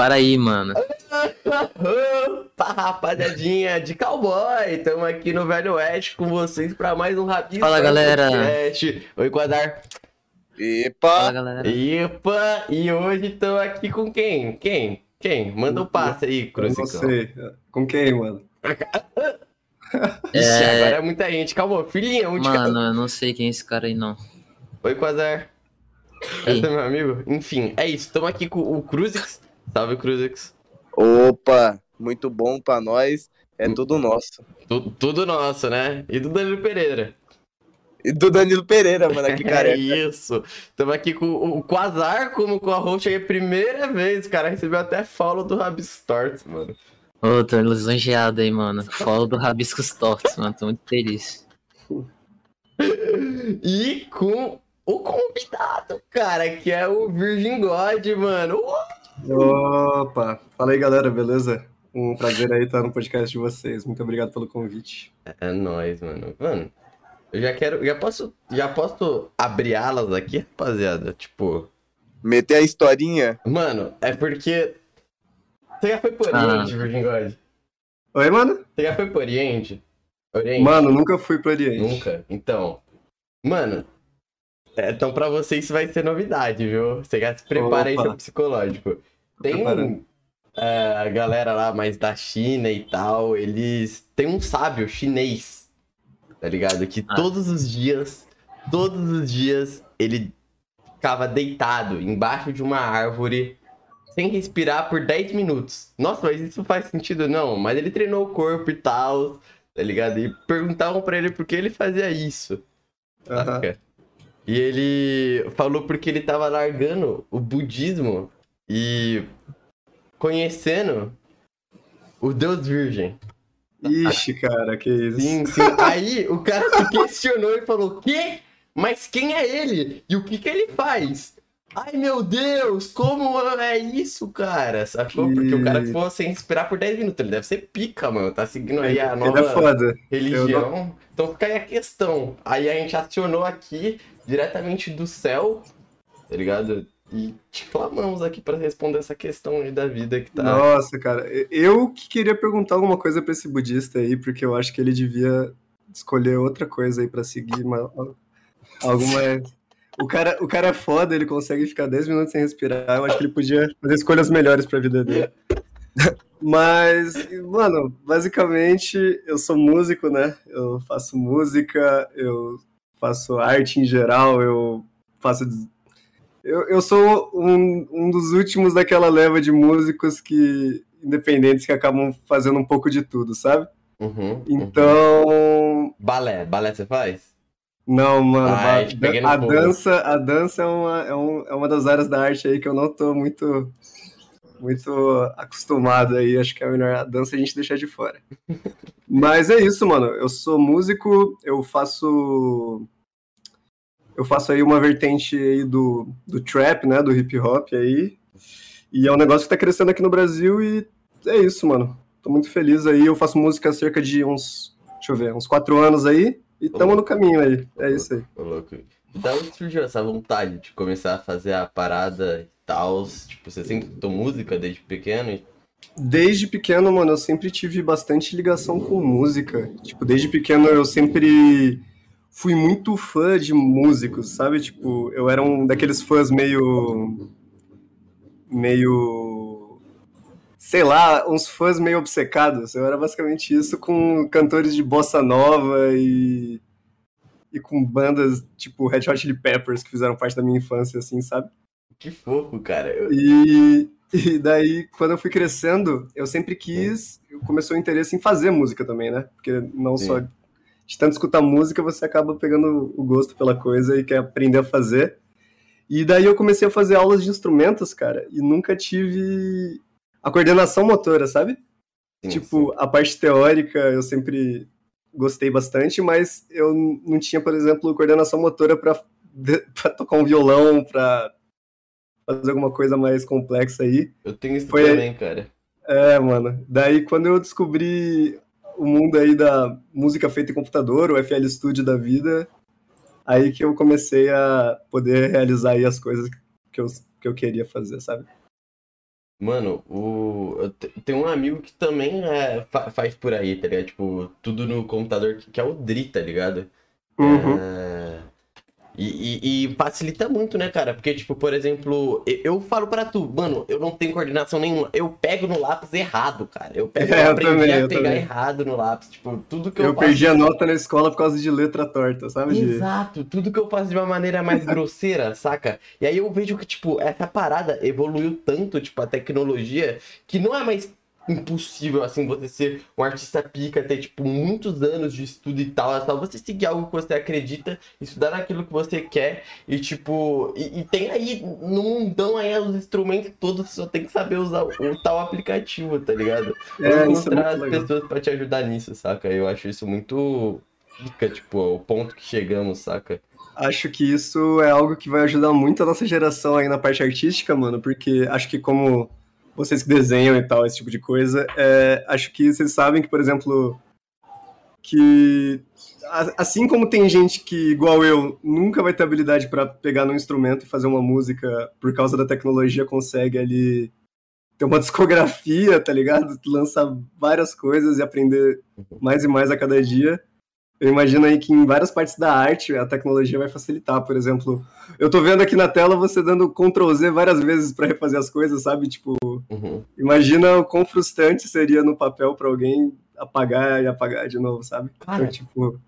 para aí, mano. Opa, rapaziadinha de cowboy, estamos aqui no Velho Oeste com vocês para mais um Rabisco. Fala, galera. Podcast. Oi, Quadar. Epa! Fala, galera. Epa, e hoje estamos aqui com quem? Quem? Quem? Manda o um passe aí, Cruzicão. não sei. Com quem, mano? Ixi, É. agora é muita gente. Calma, filhinha, onde Mano, eu não sei quem é esse cara aí, não. Oi, Quasar. Esse é meu amigo. Enfim, é isso. Estamos aqui com o Cruzix. Salve, Cruzix. Opa! Muito bom pra nós. É tudo nosso. Tu- tudo nosso, né? E do Danilo Pereira. E do Danilo Pereira, mano, aqui, É careca. isso. Estamos aqui com o o Quasar como com a host aí, primeira vez. O cara recebeu até follow do Rabistorts, mano. Ô, tô lisonjeado aí, mano. Follow do Rabiscos Tortos, mano. Tô muito feliz. E com o convidado, cara, que é o Virgin God, mano. Uh! Opa! Fala aí, galera, beleza? Um prazer aí estar no podcast de vocês. Muito obrigado pelo convite. É nóis, mano. Mano, eu já quero. Já posso, já posso abrir alas aqui, rapaziada? Tipo. Meter a historinha. Mano, é porque. Você já foi pro Ah. Oriente, Virgin God? Oi, mano? Você já foi pro Oriente? Oriente? Mano, nunca fui pro Oriente. Nunca? Então. Mano. é, Então, pra você isso vai ser novidade, viu? Você já se prepara aí Opa. seu psicológico. Tem é, a galera lá mais da China e tal, eles. Tem um sábio chinês, tá ligado? Que Ah. todos os dias, todos os dias, ele ficava deitado embaixo de uma árvore sem respirar por 10 minutos. Nossa, mas isso faz sentido? Não, mas ele treinou o corpo e tal, tá ligado? E perguntavam pra ele por que ele fazia isso. Saca? E ele falou porque ele tava largando o budismo e conhecendo o Deus Virgem. Ixi, cara, que isso. Sim, sim. Aí o cara se questionou e falou: Quê? Mas quem é ele? E o que que ele faz? Ai meu Deus, como é isso, cara? Sacou? Porque o cara ficou sem respirar por 10 minutos. Ele deve ser pica, mano. Tá seguindo aí a nova é foda. religião. Então fica aí a questão. Aí a gente acionou aqui diretamente do céu, tá ligado? E te clamamos aqui pra responder essa questão aí da vida que tá. Nossa, cara. Eu que queria perguntar alguma coisa pra esse budista aí, porque eu acho que ele devia escolher outra coisa aí pra seguir. Uma, alguma. O cara, o cara é foda, ele consegue ficar 10 minutos sem respirar. Eu acho que ele podia fazer escolhas melhores pra vida dele. Mas, mano, basicamente eu sou músico, né? Eu faço música, eu faço arte em geral, eu faço. Eu, eu sou um, um dos últimos daquela leva de músicos que independentes que acabam fazendo um pouco de tudo, sabe? Uhum, uhum. Então, Balé, balé você faz? não, mano, Ai, no a pulo. dança, a dança é uma, é, um- é uma das áreas da arte aí que eu não tô muito muito acostumado aí, acho que é melhor a dança a gente deixar de fora. Mas é isso, mano. Eu sou músico, eu faço eu faço aí uma vertente aí do, do trap, né, do hip hop aí. E é um negócio que tá crescendo aqui no Brasil e é isso, mano. Tô muito feliz aí. Eu faço música há cerca de uns, deixa eu ver, uns quatro anos aí e tamo no caminho aí. É isso aí. Ô, louco. Da onde surgiu essa vontade de começar a fazer a parada e tal? Tipo, você sempre escutou música desde pequeno? Desde pequeno, mano, eu sempre tive bastante ligação com música. Tipo, desde pequeno eu sempre fui muito fã de músicos, sabe? Tipo, eu era um daqueles fãs meio. meio. sei lá, uns fãs meio obcecados. Eu era basicamente isso com cantores de bossa nova e. e com bandas tipo Red Hot Chili Peppers que fizeram parte da minha infância, assim, sabe? Que fofo, cara. Eu- E, e daí, quando eu fui crescendo, eu sempre quis. Começou o interesse em fazer música também, né? Porque não Sim. só de tanto escutar música, você acaba pegando o gosto pela coisa e quer aprender a fazer. E daí eu comecei a fazer aulas de instrumentos, cara, e nunca tive a coordenação motora, sabe? sim, tipo, a parte teórica eu sempre gostei bastante, mas eu não tinha, por exemplo, coordenação motora para tocar um violão, para fazer alguma coisa mais complexa aí. eu tenho isso Foi- também, cara. É, mano. Daí quando eu descobri o mundo aí da música feita em computador, o FL Studio da vida, aí que eu comecei a poder realizar aí as coisas que eu, que eu queria fazer, sabe? Mano, o... eu te- tenho um amigo que também é, fa- faz por aí, tá ligado? Tipo, tudo no computador, que, que é o Dri, tá ligado? Uhum. É, E, e- e facilita muito, né, cara? Porque, tipo, por exemplo, eu, eu falo pra tu, mano, eu não tenho coordenação nenhuma. Eu pego no lápis errado, cara. Eu, pego, É, eu aprendi também, a pegar também. errado no lápis. Tipo, tudo que eu, Eu faço. perdi a nota na escola por causa de letra torta, sabe? Exato, tudo que eu faço de uma maneira mais grosseira, saca? E aí eu vejo que, tipo, essa parada evoluiu tanto, tipo, a tecnologia, que não é mais impossível, assim, você ser um artista pica, ter, tipo, muitos anos de estudo e tal, é só você seguir algo que você acredita, estudar naquilo que você quer, e, tipo, e, e tem aí, no mundão aí, os instrumentos todos, você só tem que saber usar o, o tal aplicativo, tá ligado? É, é encontrar as muito legal. pessoas pra te ajudar nisso, saca? Eu acho isso muito pica, tipo, o ponto que chegamos, saca? Acho que isso é algo que vai ajudar muito a nossa geração aí na parte artística, mano, porque acho que como vocês que desenham e tal, esse tipo de coisa, é, acho que vocês sabem que, por exemplo, que assim como tem gente que, igual eu, nunca vai ter habilidade pra pegar num instrumento e fazer uma música por causa da tecnologia, consegue ali ter uma discografia, tá ligado? Lançar várias coisas e aprender mais e mais a cada dia. Eu imagino aí que em várias partes da arte a tecnologia vai facilitar. Por exemplo, eu tô vendo aqui na tela você dando Ctrl Z várias vezes pra refazer as coisas, sabe? Tipo, Uhum. imagina o quão frustrante seria no papel pra alguém apagar e apagar de novo, sabe? Cara. Então, tipo,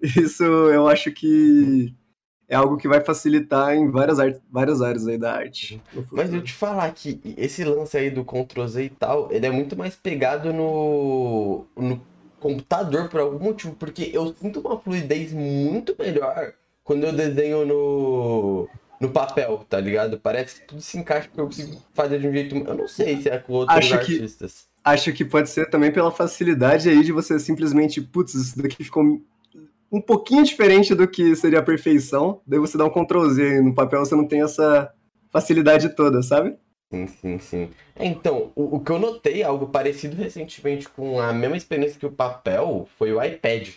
isso eu acho que é algo que vai facilitar em várias, ar- várias áreas aí da arte. no Mas eu te falar que esse lance aí do Ctrl Z e tal, ele é muito mais pegado no, no computador por algum motivo, porque eu sinto uma fluidez muito melhor quando eu desenho no, no papel, tá ligado? Parece que tudo se encaixa porque eu consigo fazer de um jeito. Eu não sei se é com outros Acho que- artistas. Acho que pode ser também pela facilidade aí de você simplesmente, putz, isso daqui ficou um pouquinho diferente do que seria a perfeição. Daí você dá um Ctrl Z no papel você não tem essa facilidade toda, sabe? Sim, sim, sim. Então, o, o que eu notei, algo parecido recentemente com a mesma experiência que o papel, foi o iPad.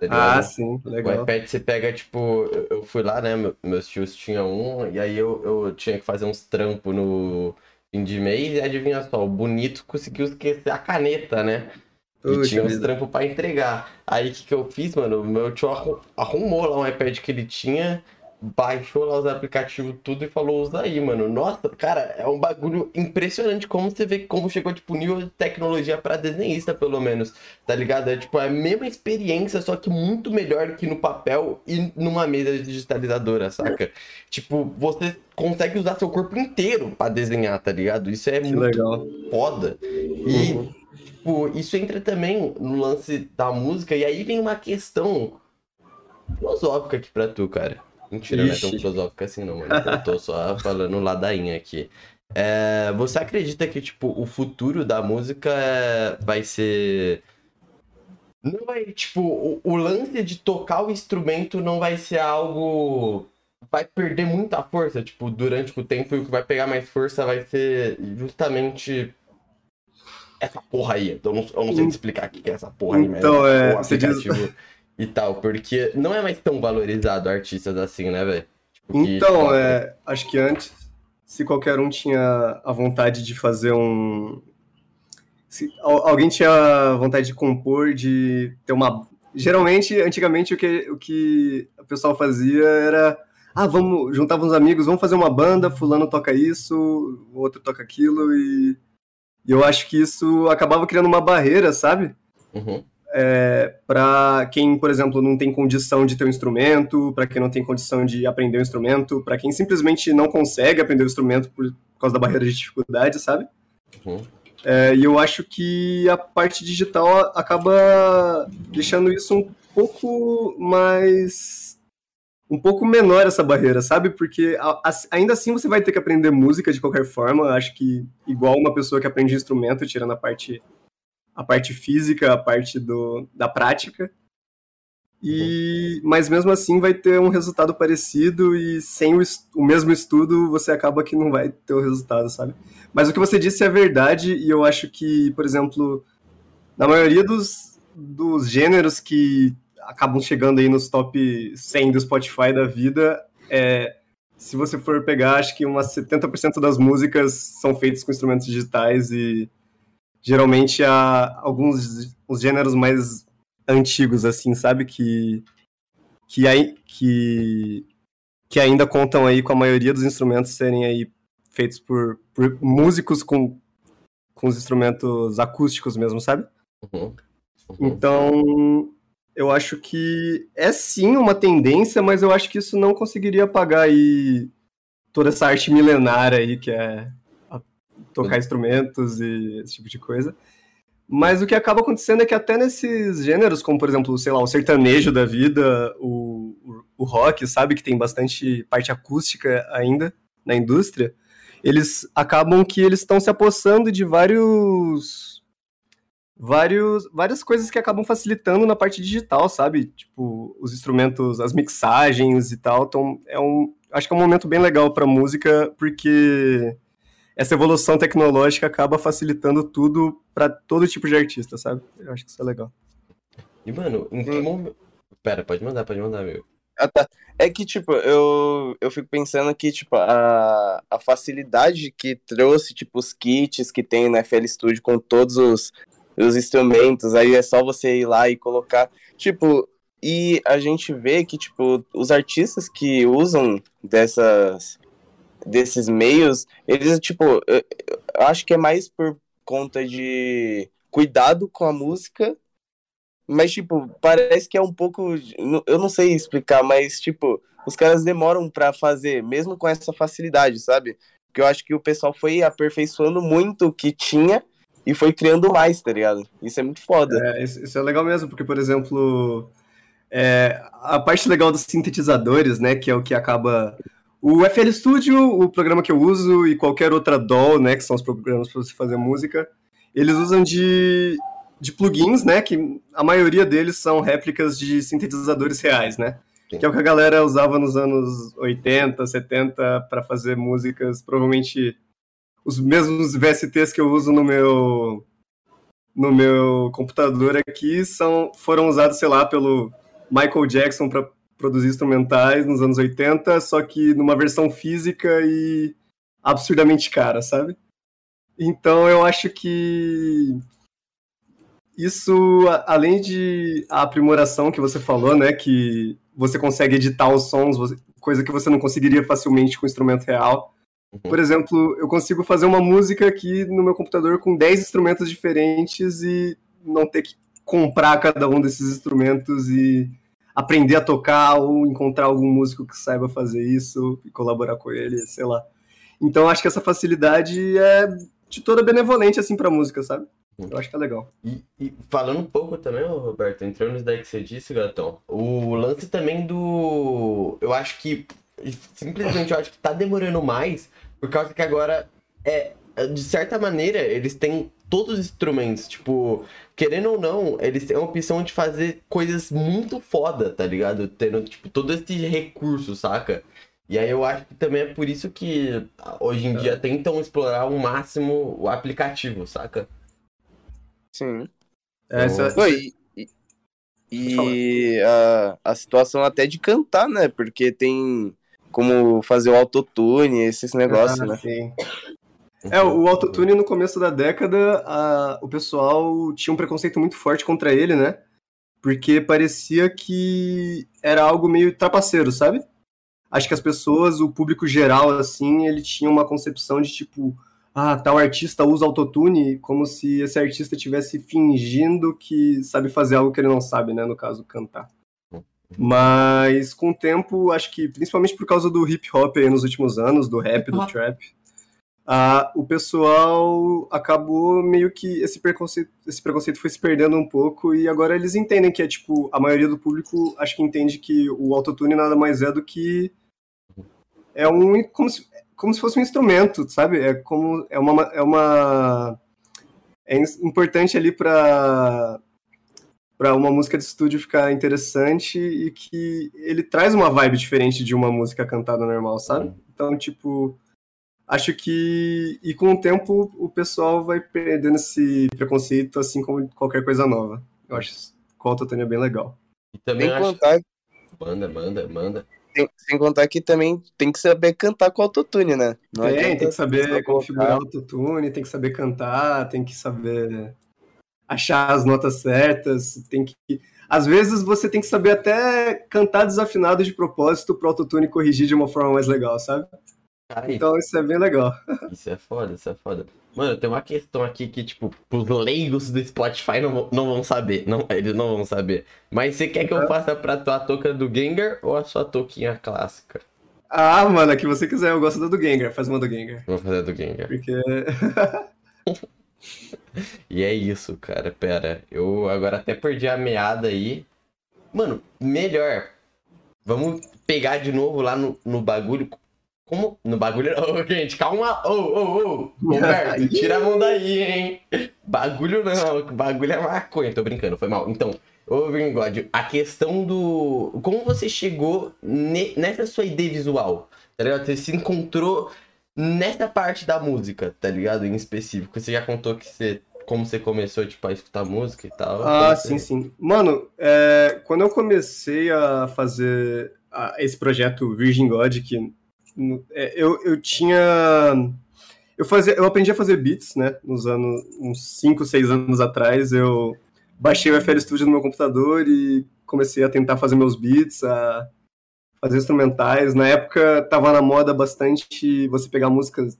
tá ligado? Ah, sim, O legal. iPad você pega, tipo, eu, eu fui lá, né? meu- meus tios tinham um, e aí eu, eu tinha que fazer uns trampos no fim de mês, e adivinha só, o bonito conseguiu esquecer a caneta, né? E tinha uns trampos pra entregar. Aí o que, que eu fiz, mano? O meu tio arru- arrumou lá um iPad que ele tinha, baixou lá os aplicativos tudo e falou, usa aí, mano. Nossa, cara, é um bagulho impressionante como você vê como chegou, tipo, nível de tecnologia pra desenhista, pelo menos, tá ligado? É tipo, é a mesma experiência, só que muito melhor que no papel e numa mesa digitalizadora, saca? Tipo, você consegue usar seu corpo inteiro pra desenhar, tá ligado? Isso é Que muito legal. foda. E Uhum. Tipo, isso entra também no lance da música, e aí vem uma questão filosófica aqui pra tu, cara. Mentira, não é tão Ixi. filosófica assim não, mano. Eu tô só falando ladainha aqui. É, você acredita que, tipo, o futuro da música é- vai ser... Não vai, tipo, o, o lance de tocar o instrumento não vai ser algo... Vai perder muita força, tipo, durante o tempo, e o que vai pegar mais força vai ser justamente essa porra aí. Eu não, eu não sei te explicar o que é essa porra aí, mas Então, é, você diz- e tal, porque não é mais tão valorizado artistas assim, né, velho? Tipo, que Então, toca- é, acho que antes, se qualquer um tinha a vontade de fazer um. Se al- alguém tinha vontade de compor, de ter uma. Geralmente, antigamente, o que, o que o pessoal fazia era. Ah, vamos, juntava uns amigos, vamos fazer uma banda, fulano toca isso, o outro toca aquilo, e, e eu acho que isso acabava criando uma barreira, sabe? Uhum, para quem, por exemplo, não tem condição de ter um instrumento, para quem não tem condição de aprender um instrumento, para quem simplesmente não consegue aprender o instrumento por causa da barreira de dificuldade, sabe? uhum. É, e eu acho que a parte digital acaba deixando isso um pouco mais. um pouco menor essa barreira, sabe? Porque a- a- ainda assim você vai ter que aprender música de qualquer forma. Eu Acho que igual uma pessoa que aprende instrumento, tirando a parte, a parte física, a parte do, da prática. E, mas mesmo assim vai ter um resultado parecido e sem o, o mesmo estudo você acaba que não vai ter o resultado, sabe? Mas o que você disse é verdade, e eu acho que, por exemplo, na maioria dos, dos gêneros que acabam chegando aí nos top 100 do Spotify da vida, é, se você for pegar, acho que umas 70% das músicas são feitas com instrumentos digitais e geralmente há alguns os gêneros mais antigos, assim, sabe? Que, que, aí, que, que ainda contam aí com a maioria dos instrumentos serem aí feitos por, por músicos com, com os instrumentos acústicos mesmo, sabe? Uhum. Uhum. Então, eu acho que é sim uma tendência, mas eu acho que isso não conseguiria apagar aí toda essa arte milenária aí que é tocar instrumentos e esse tipo de coisa. Mas o que acaba acontecendo é que até nesses gêneros, como por exemplo, sei lá, o sertanejo da vida, o, o, o rock, sabe, que tem bastante parte acústica ainda na indústria, eles acabam que eles estão se apossando de vários vários várias coisas que acabam facilitando na parte digital, sabe? Tipo, os instrumentos, as mixagens e tal, então é um acho que é um momento bem legal para música porque essa evolução tecnológica acaba facilitando tudo para todo tipo de artista, sabe? Eu acho que isso é legal. E, mano, em que Hum. momento. Pera, pode mandar, pode mandar, meu. Ah, tá. É que, tipo, eu, eu fico pensando que, tipo, a, a facilidade que trouxe, tipo, os kits que tem na FL Studio com todos os, os instrumentos, aí é só você ir lá e colocar. Tipo, e a gente vê que, tipo, os artistas que usam dessas desses meios, eles, tipo, eu, acho que é mais por conta de cuidado com a música mas, tipo, parece que é um pouco. Eu não sei explicar, mas, tipo, os caras demoram pra fazer, mesmo com essa facilidade, sabe? Porque eu acho que o pessoal foi aperfeiçoando muito o que tinha e foi criando mais, tá ligado? Isso é muito foda. É, isso é legal mesmo, porque, por exemplo, é, a parte legal dos sintetizadores, né, que é o que acaba... O FL Studio, o programa que eu uso, e qualquer outra DAW, né, que são os programas para você fazer música, eles usam de, de plugins, né, que a maioria deles são réplicas de sintetizadores reais, né? Sim. Que é o que a galera usava nos anos 80, 70 para fazer músicas, provavelmente os mesmos VSTs que eu uso no meu no meu computador aqui são foram usados, sei lá, pelo Michael Jackson para produzir instrumentais nos anos 80, só que numa versão física e absurdamente cara, sabe? Então eu acho que isso, além de a aprimoração que você falou, né, que você consegue editar os sons, coisa que você não conseguiria facilmente com instrumento real. Uhum. Por exemplo, eu consigo fazer uma música aqui no meu computador com 10 instrumentos diferentes e não ter que comprar cada um desses instrumentos e aprender a tocar ou encontrar algum músico que saiba fazer isso e colaborar com ele, sei lá. Então acho que essa facilidade é de toda benevolente assim pra música, sabe? Eu acho que é legal. E, e falando um pouco também, Roberto, entrando nisso daí que você disse, gatão, o lance também do. Eu acho que. Simplesmente eu acho que tá demorando mais, por causa que agora é. De certa maneira, eles têm todos os instrumentos, tipo, querendo ou não, eles têm a opção de fazer coisas muito foda, tá ligado? Tendo, tipo, todo esse recurso, saca? E aí eu acho que também é por isso que hoje em dia tentam explorar ao máximo o aplicativo, saca? Sim. É, essa- e e- e a, a situação até de cantar, né? Porque tem como fazer o autotune, esses negócios, Ah, né? sim. É, o autotune no começo da década, a- o pessoal tinha um preconceito muito forte contra ele, né? Porque parecia que era algo meio trapaceiro, sabe? Acho que as pessoas, o público geral, assim, ele tinha uma concepção de tipo, ah, tal artista usa autotune, como se esse artista estivesse fingindo que sabe fazer algo que ele não sabe, né? No caso, cantar. Mas com o tempo, acho que principalmente por causa do hip hop aí nos últimos anos, do rap, do trap, ah, o pessoal acabou meio que esse preconceito, esse preconceito foi se perdendo um pouco e agora eles entendem que é tipo, a maioria do público acho que entende que o autotune nada mais é do que é um como se, como se fosse um instrumento, sabe? É como é uma é uma é importante ali para para uma música de estúdio ficar interessante e que ele traz uma vibe diferente de uma música cantada normal, sabe? Então, tipo, acho que e com o tempo o pessoal vai perdendo esse preconceito assim como qualquer coisa nova. Eu acho que o autotune é bem legal. E também Sem acho contar, Manda, manda, manda. sem, sem contar que também tem que saber cantar com autotune, né? Não tem, adianta tem que saber configurar o autotune, tem que saber cantar, tem que saber achar as notas certas, tem que. Às vezes você tem que saber até cantar desafinado de propósito pro autotune corrigir de uma forma mais legal, sabe? Cara, Então isso é bem legal. Isso é foda, isso é foda. Mano, tem uma questão aqui que, tipo, os leigos do Spotify não, vão- não vão saber. Não, eles não vão saber. Mas você quer que eu faça pra tua touca do Gengar ou a sua touquinha clássica? Ah, mano, a que você quiser, eu gosto da do Gengar, faz uma do Gengar. Vou fazer a do Gengar. Porque. E é isso, cara. Pera, eu agora até perdi a meada aí. Mano, melhor. Vamos pegar de novo lá no, no bagulho. Como? No bagulho. Ô, gente, calma. Ô, ô, ô. Roberto, tira a mão daí, hein? Bagulho não. Bagulho é maconha. Tô brincando, foi mal. Então, ô, Vingode, a questão do. Como você chegou ne- nessa sua ideia visual? Tá ligado? Você se encontrou nessa parte da música, tá ligado? Em específico. Você já contou que você. Como você começou, tipo, a escutar música e tal. Ah, Então, sim, sim. Mano, é, quando eu comecei a fazer esse projeto Virgin God, que é, eu, eu tinha. Eu, fazia, eu aprendi a fazer beats, né? Nos anos. uns 5, 6 anos atrás, eu baixei o FL Studio no meu computador e comecei a tentar fazer meus beats, a fazer instrumentais. Na época tava na moda bastante você pegar músicas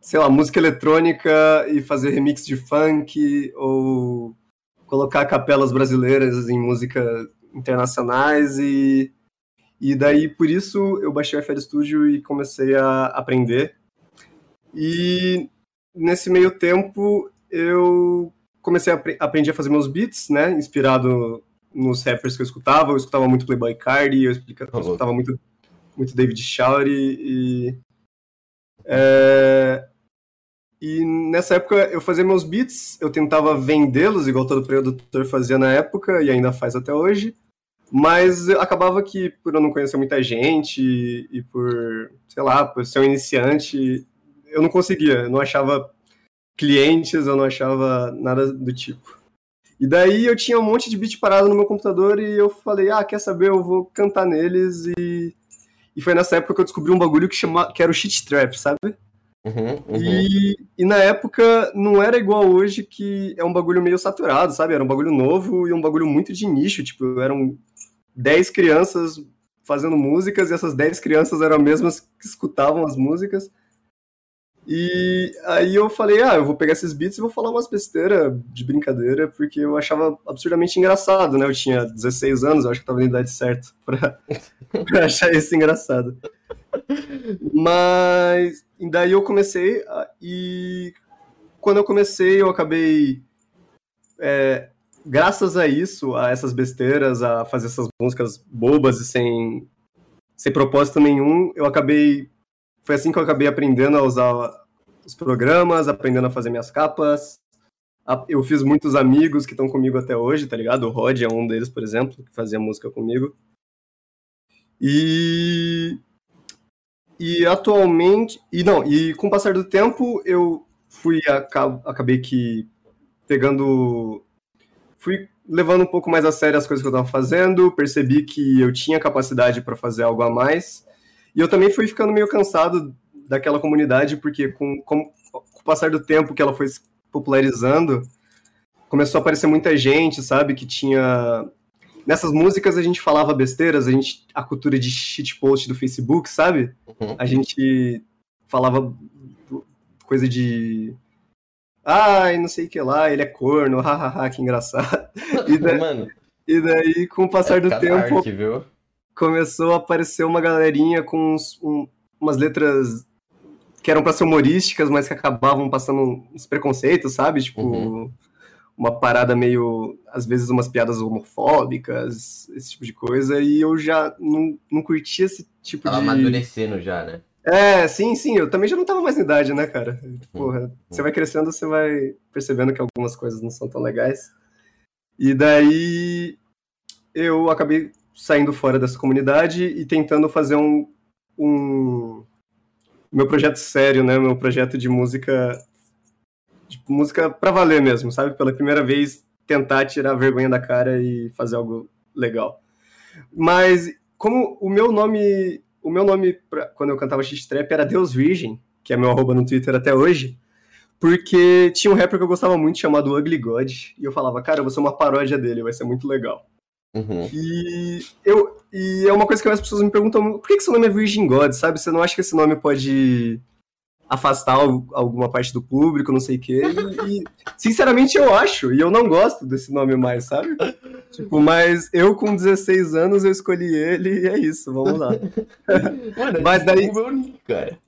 sei lá, música eletrônica e fazer remix de funk ou colocar capelas brasileiras em músicas internacionais e e daí por isso eu baixei o FL Studio e comecei a aprender. E nesse meio tempo eu comecei a apre- aprendi a fazer meus beats, né, inspirado nos rappers que eu escutava, eu escutava muito Playboy Cardi, eu, explica- eu escutava muito muito David Shawty e é, e nessa época eu fazia meus beats, eu tentava vendê-los, igual todo produtor fazia na época, e ainda faz até hoje. Mas acabava que, por eu não conhecer muita gente e, e por, sei lá, por ser um iniciante, eu não conseguia, eu não achava clientes, eu não achava nada do tipo. E daí eu tinha um monte de beat parado no meu computador e eu falei, ah, quer saber, eu vou cantar neles e... E foi nessa época que eu descobri um bagulho que, chama, que era o shit trap, sabe? Uhum, uhum. E, e na época não era igual hoje, que é um bagulho meio saturado, sabe? Era um bagulho novo e um bagulho muito de nicho. Tipo, eram 10 crianças fazendo músicas e essas 10 crianças eram as mesmas que escutavam as músicas. E aí eu falei, ah, eu vou pegar esses beats e vou falar umas besteiras de brincadeira, porque eu achava absurdamente engraçado, né? Eu tinha 16 anos, eu acho que tava na idade certa pra, pra achar isso engraçado. Mas daí eu comecei a- e quando eu comecei eu acabei é, graças a isso, a essas besteiras, a fazer essas músicas bobas e sem sem propósito nenhum, eu acabei foi assim que eu acabei aprendendo a usar os programas, aprendendo a fazer minhas capas. Eu fiz muitos amigos que estão comigo até hoje, tá ligado? O Rod é um deles, por exemplo, que fazia música comigo. E e atualmente, e não, e com o passar do tempo eu fui aca- acabei que pegando fui levando um pouco mais a sério as coisas que eu estava fazendo, percebi que eu tinha capacidade para fazer algo a mais. E eu também fui ficando meio cansado daquela comunidade, porque com, com, com o passar do tempo que ela foi se popularizando, começou a aparecer muita gente, sabe, que tinha nessas músicas a gente falava besteiras, a gente a cultura de shitpost do Facebook, sabe? Uhum. A gente falava coisa de ai, não sei o que lá, ele é corno, hahaha, que engraçado. E, da- Mano, e daí, com o passar do época tempo, viu? começou a aparecer uma galerinha com uns- um- umas letras que eram pra ser humorísticas, mas que acabavam passando uns preconceitos, sabe? Tipo, Uhum. uma parada meio, às vezes, umas piadas homofóbicas, esse tipo de coisa, e eu já não, não curtia esse tipo Tava de. amadurecendo já, né? É, sim, sim, eu também já não tava mais na idade, né, cara? Uhum. Porra, você vai crescendo, você vai percebendo que algumas coisas não são tão legais. E daí eu acabei saindo fora dessa comunidade e tentando fazer um, um meu projeto sério, né, meu projeto de música de música pra valer mesmo, sabe? Pela primeira vez tentar tirar a vergonha da cara e fazer algo legal. Mas como o meu nome, o meu nome pra, quando eu cantava X-Trap era Deus Virgem, que é meu arroba no Twitter até hoje, porque tinha um rapper que eu gostava muito chamado Ugly God, e eu falava, cara, eu vou ser uma paródia dele, vai ser muito legal. Uhum. E eu e é uma coisa que as pessoas me perguntam, por que, que seu nome é Virgin God, sabe? Você não acha que esse nome pode afastar al- alguma parte do público, não sei o quê? E, e, sinceramente eu acho, e eu não gosto desse nome mais, sabe? Tipo, mas eu com 16 anos eu escolhi ele e é isso, vamos lá. Mano, Mas é daí- o meu nick, cara.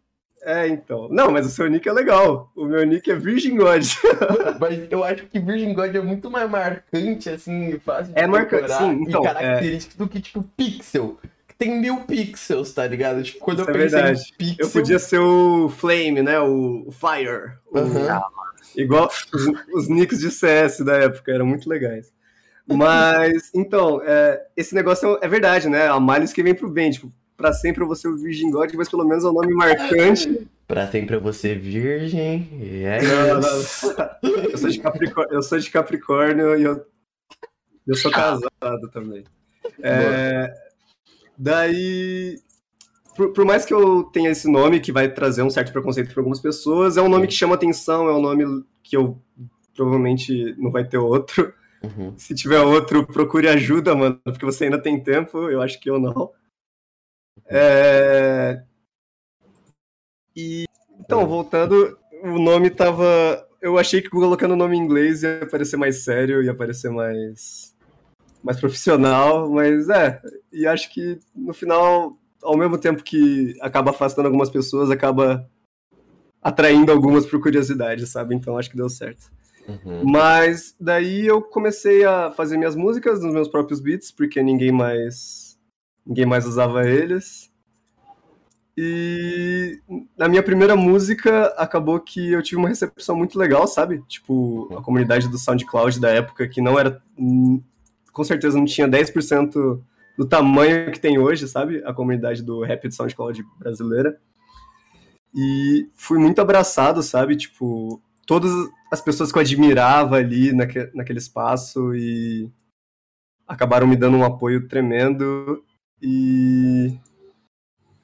É, então. Não, mas o seu nick é legal. O meu nick é Virgin God. Mas eu acho que Virgin God é muito mais marcante, assim, fácil de É marcante, sim, então, e característico do que, tipo, pixel. Tem mil pixels, tá ligado? Tipo, quando Isso eu é pensei verdade. em pixel... Eu podia ser o Flame, né? O, Fire. O-. Igual os, os nicks de CS da época, eram muito legais. Mas, então, é, esse negócio é, é verdade, né? A malice que vem pro bem. Tipo, pra sempre eu vou ser o Virgin God, mas pelo menos é um nome marcante. Pra sempre eu vou ser virgem, e é Não, isso. não. Eu sou de Capricórnio, eu sou de Capricórnio e eu, eu sou casado também. É, daí, por, por mais que eu tenha esse nome que vai trazer um certo preconceito para algumas pessoas, é um nome que chama atenção, é um nome que eu provavelmente não vai ter outro. Uhum. Se tiver outro, procure ajuda, mano, porque você ainda tem tempo, eu acho que eu não. É... E então, voltando, o nome tava. Eu achei que colocando o nome em inglês ia parecer mais sério, ia parecer mais. Mais profissional, mas é. E acho que no final, ao mesmo tempo que acaba afastando algumas pessoas, acaba atraindo algumas por curiosidade, sabe? Então acho que deu certo. Uhum. Mas daí eu comecei a fazer minhas músicas nos meus próprios beats, porque ninguém mais ninguém mais usava eles. E na minha primeira música acabou que eu tive uma recepção muito legal, sabe? Tipo, a comunidade do SoundCloud da época que não era com certeza não tinha 10% do tamanho que tem hoje, sabe? A comunidade do rap do SoundCloud brasileira. E fui muito abraçado, sabe? Tipo, todas as pessoas que eu admirava ali naque, naquele espaço e acabaram me dando um apoio tremendo e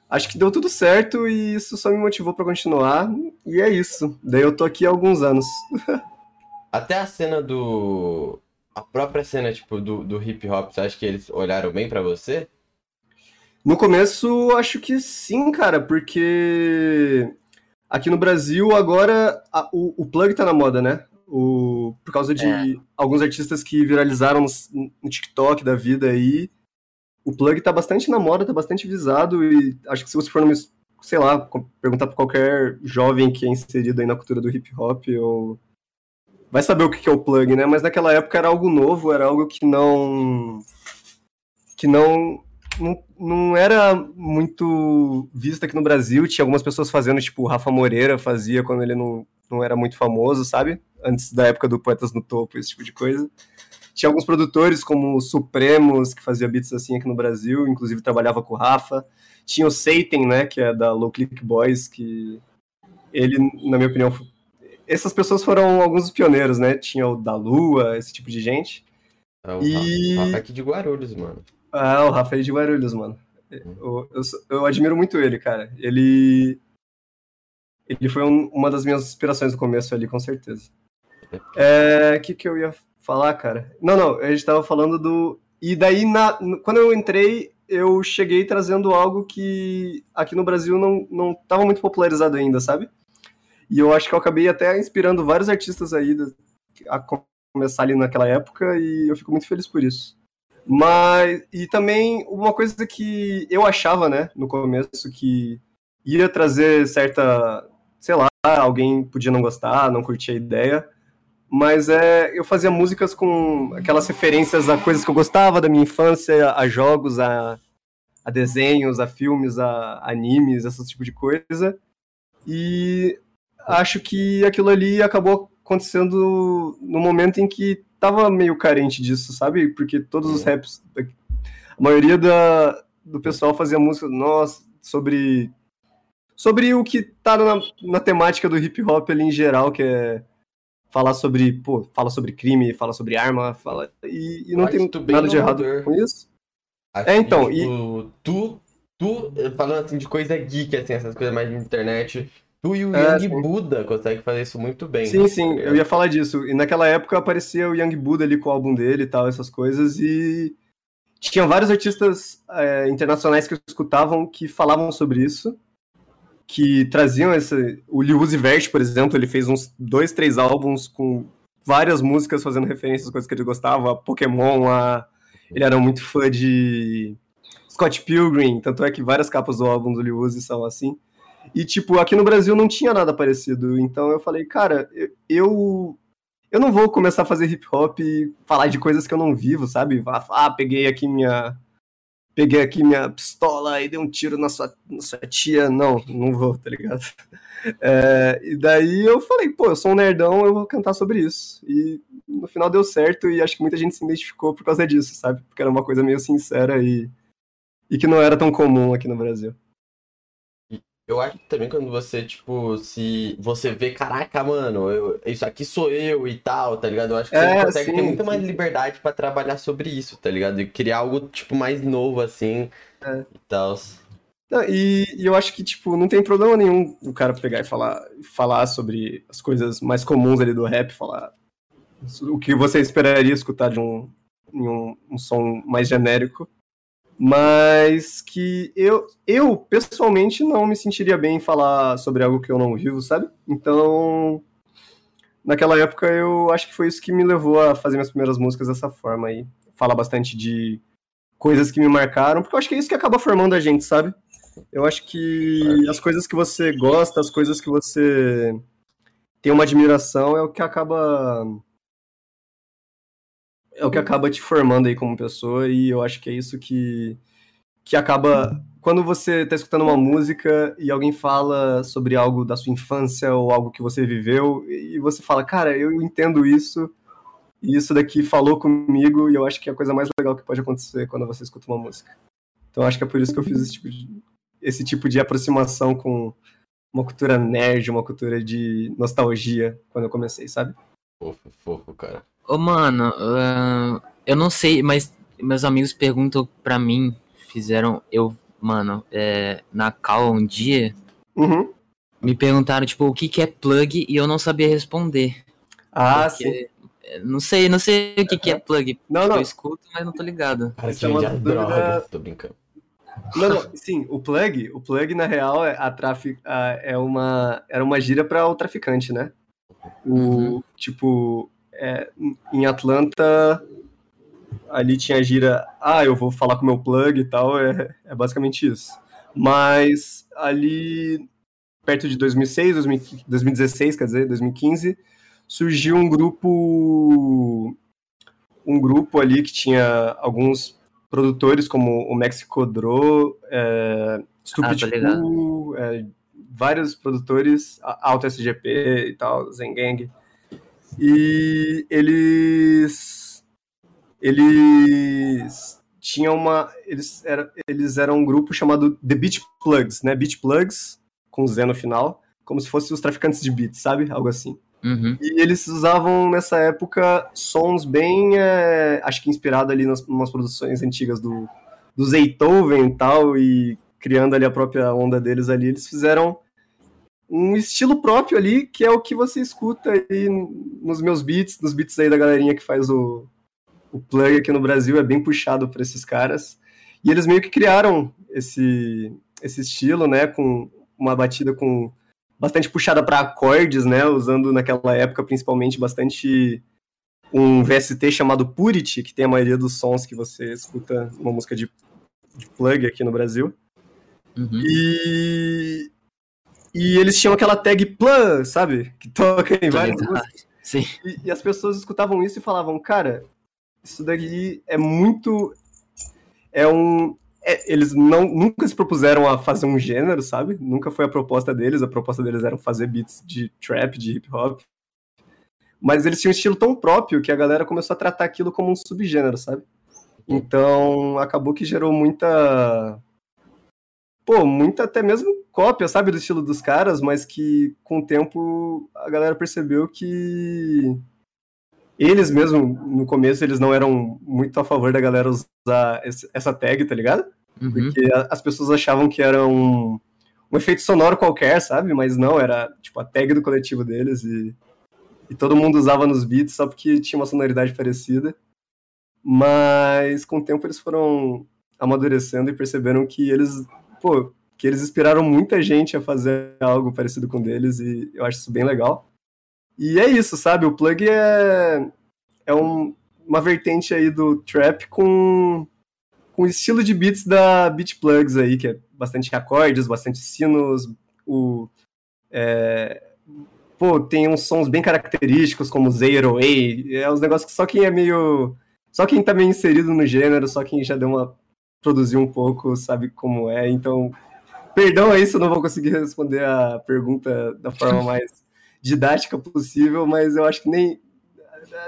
acho que deu tudo certo e isso só me motivou para continuar e é isso. Daí eu tô aqui há alguns anos. Até a cena do. A própria cena, tipo, do, do hip hop, você acha que eles olharam bem pra você? No começo, acho que sim, cara, porque aqui no Brasil agora a- o, o plug tá na moda, né? O, por causa de É. alguns artistas que viralizaram no, no TikTok da vida aí. O plug tá bastante na moda, tá bastante visado e acho que se você for numa, sei lá, perguntar pra qualquer jovem que é inserido aí na cultura do hip hop ou vai saber o que é o plug, né? Mas naquela época era algo novo, era algo que não que não não, não era muito visto aqui no Brasil. Tinha algumas pessoas fazendo, tipo, o Rafa Moreira fazia quando ele não, não era muito famoso, sabe? Antes da época do Poetas no Topo, esse tipo de coisa. Tinha alguns produtores, como o Supremos, que fazia beats assim aqui no Brasil, inclusive trabalhava com o Rafa. Tinha o Satan, né, que é da Low Click Boys, que ele, na minha opinião, essas pessoas foram alguns dos pioneiros, né? Tinha o da Lua, esse tipo de gente. É o E- Rafa, Rafa aqui de Guarulhos, mano. Ah, o Rafael de Guarulhos, mano. Eu, eu, sou- eu admiro muito ele, cara. Ele. Ele foi um- uma das minhas inspirações no começo ali, com certeza. É. O que, que eu ia falar, cara? Não, não, a gente tava falando do. E daí, na, quando eu entrei, eu cheguei trazendo algo que aqui no Brasil não, não tava muito popularizado ainda, sabe? E eu acho que eu acabei até inspirando vários artistas aí a começar ali naquela época, e eu fico muito feliz por isso. Mas, e também uma coisa que eu achava, né, no começo, que ia trazer certa, sei lá, alguém podia não gostar, não curtir a ideia, mas é, eu fazia músicas com aquelas referências a coisas que eu gostava da minha infância, a jogos, a, a desenhos, a filmes, a animes, esse tipo de coisa, e acho que aquilo ali acabou acontecendo no momento em que tava meio carente disso, sabe? Porque todos os raps, a maioria da, do pessoal fazia música, nossa, sobre sobre o que tá na, na temática do hip hop ali em geral, que é falar sobre, pô, fala sobre crime, fala sobre arma, fala e, e não acho tem nada de errado com isso. Acho É, então, tipo, tu, tu, falando assim de coisa geek, assim, essas coisas mais de internet, tu e o É, Young sim. Buda conseguem fazer isso muito bem. Sim, né? sim, eu ia falar disso. E naquela época aparecia o Young Buddha ali com o álbum dele e tal, essas coisas, e tinha vários artistas é, internacionais que eu escutavam que falavam sobre isso, que traziam esse. O Lil Uzi Vert, por exemplo, ele fez uns dois, três álbuns com várias músicas fazendo referências às coisas que ele gostava, a Pokémon, a... ele era muito fã de Scott Pilgrim, tanto é que várias capas do álbum do Lil Uzi são assim. E, tipo, aqui no Brasil não tinha nada parecido. Então eu falei, cara, eu- eu. Não vou começar a fazer hip hop e falar de coisas que eu não vivo, sabe? Ah, peguei aqui minha. Peguei aqui minha pistola e dei um tiro na sua, na sua tia. Não, não vou, tá ligado? É, e daí eu falei, pô, eu sou um nerdão, eu vou cantar sobre isso. E no final deu certo e acho que muita gente se identificou por causa disso, sabe? Porque era uma coisa meio sincera e, e que não era tão comum aqui no Brasil. Eu acho que também quando você, tipo, se você vê, caraca, mano, eu- isso aqui sou eu e tal, tá ligado? Eu acho que você É, consegue ter sim, muito mais sim. liberdade pra trabalhar sobre isso, tá ligado? E criar algo, tipo, mais novo, assim, É. e tal. Não, E, e eu acho que, tipo, não tem problema nenhum o cara pegar e falar, falar sobre as coisas mais comuns ali do rap, falar o que você esperaria escutar de um, em um, um som mais genérico. Mas que eu, eu, pessoalmente, não me sentiria bem em falar sobre algo que eu não vivo, sabe? Então, naquela época, eu acho que foi isso que me levou a fazer minhas primeiras músicas dessa forma aí. Falar bastante de coisas que me marcaram, porque eu acho que é isso que acaba formando a gente, sabe? Eu acho que as coisas que você gosta, as coisas que você tem uma admiração é o que acaba é o que acaba te formando aí como pessoa e eu acho que é isso que que acaba quando você tá escutando uma música e alguém fala sobre algo da sua infância ou algo que você viveu e você fala, cara, eu entendo isso e isso daqui falou comigo e eu acho que é a coisa mais legal que pode acontecer quando você escuta uma música. Então acho que é por isso que eu fiz esse tipo de, esse tipo de aproximação com uma cultura nerd, uma cultura de nostalgia quando eu comecei, sabe? Fofo, fofo, cara. Ô, mano, ah, eu não sei, mas meus amigos perguntam pra mim, fizeram, eu, mano, é, na cal um dia, Uhum. me perguntaram, tipo, o que que é plug e eu não sabia responder. Ah, Porque, sim. é, Não sei, não sei o que que é plug. Não, Tipo, não. Eu escuto, mas não tô ligado. Cara, que é uma dúvida- droga. Tô brincando. Não, não, sim, o plug, o plug na real é a trafi, a- é uma era uma gíria para o traficante, né? O Uhum. tipo é, em Atlanta ali tinha a gíria, ah, eu vou falar com meu plug e tal, é, é basicamente isso. Mas ali perto de 2006, 2000 2016, quer dizer, 2015, surgiu um grupo um grupo ali que tinha alguns produtores como o Mexico Dro, é, Stupid Ah. Cool, é, vários produtores, Alto SGP e tal, Zengang. E eles eles tinham uma eles eram, eles eram um grupo chamado The Beach Plugs, né? Beach Plugs com Z no final, como se fossem os traficantes de beats, sabe? Algo assim. Uhum. E eles usavam nessa época sons bem, é, acho que inspirado ali nas umas produções antigas do, do Zaytoven e tal, e criando ali a própria onda deles ali, eles fizeram um estilo próprio ali, que é o que você escuta aí nos meus beats, nos beats aí da galerinha que faz o, o plug aqui no Brasil, é bem puxado por esses caras. E eles meio que criaram esse, esse estilo, né, com uma batida com bastante puxada para acordes, né? Usando naquela época principalmente bastante um VST chamado Purity, que tem a maioria dos sons que você escuta numa música de, de plug aqui no Brasil. Uhum. E e eles tinham aquela tag plug, sabe? Que toca em várias músicas. Sim. E, e as pessoas escutavam isso e falavam, cara, isso daqui é muito. É um. é- eles não, nunca se propuseram a fazer um gênero, sabe? Nunca foi a proposta deles. A proposta deles era fazer beats de trap, de hip hop. Mas eles tinham um estilo tão próprio que a galera começou a tratar aquilo como um subgênero, sabe? Então acabou que gerou muita. Pô, muita até mesmo cópia, sabe, do estilo dos caras, mas que com o tempo a galera percebeu que eles mesmo, no começo, eles não eram muito a favor da galera usar essa tag, tá ligado? Uhum. Porque as pessoas achavam que era um, um efeito sonoro qualquer, sabe? Mas não, era tipo a tag do coletivo deles e, e todo mundo usava nos beats só porque tinha uma sonoridade parecida. Mas com o tempo eles foram amadurecendo e perceberam que eles, pô, que eles inspiraram muita gente a fazer algo parecido com deles e eu acho isso bem legal. E é isso, sabe? O plug é, é um- uma vertente aí do trap com com o estilo de beats da Beat Plugs aí, que é bastante acordes, bastante sinos, o é, pô, tem uns sons bem característicos como Zero A, é uns negócios que só quem é meio só quem tá meio inserido no gênero, só quem já deu uma produziu um pouco, sabe como é. Então, perdão aí se eu não vou conseguir responder a pergunta da forma mais didática possível, mas eu acho que nem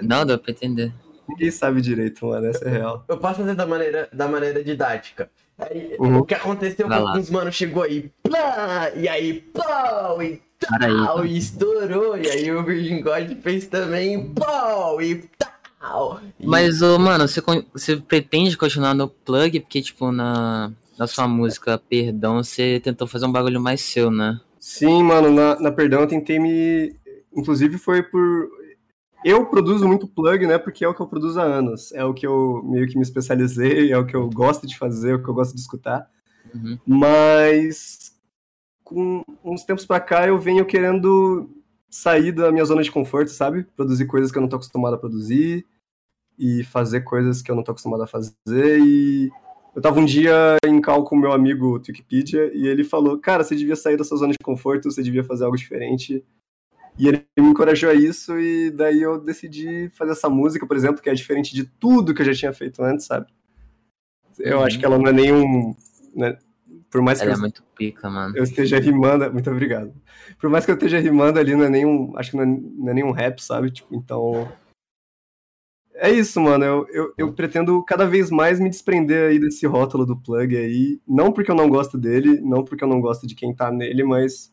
Não, dá pra entender. ninguém sabe direito, mano, essa é real. Eu posso fazer da maneira, da maneira didática. Aí, Uhum. O que aconteceu Vai foi lá. que uns mano chegou aí, plá, e aí, pau, e tal, e estourou, e aí o Virgin God fez também, pau, e tal. E- Mas, ô, mano, você, você pretende continuar no plug? Porque, tipo, na, na sua música Perdão, você tentou fazer um bagulho mais seu, né? Sim, mano, na, na Perdão eu tentei me. Inclusive foi por. Eu produzo muito plug, né? Porque é o que eu produzo há anos. É o que eu meio que me especializei, é o que eu gosto de fazer, é o que eu gosto de escutar. Uhum. Mas com uns tempos pra cá eu venho querendo sair da minha zona de conforto, sabe? Produzir coisas que eu não tô acostumado a produzir e fazer coisas que eu não tô acostumado a fazer. E eu tava um dia em cal com o meu amigo Wikipedia e ele falou: Cara, você devia sair da sua zona de conforto, você devia fazer algo diferente. E ele me encorajou a isso, e daí eu decidi fazer essa música, por exemplo, que é diferente de tudo que eu já tinha feito antes, sabe? Eu acho que ela não é nenhum. né, Por mais que Ela eu é muito pica, mano. eu esteja rimando, muito obrigado. Por mais que eu esteja rimando ali, não é nenhum, acho que não é, não é nenhum rap, sabe? Tipo, então é isso, mano. Eu, eu, eu pretendo cada vez mais me desprender aí desse rótulo do plug aí, não porque eu não gosto dele, não porque eu não gosto de quem tá nele, mas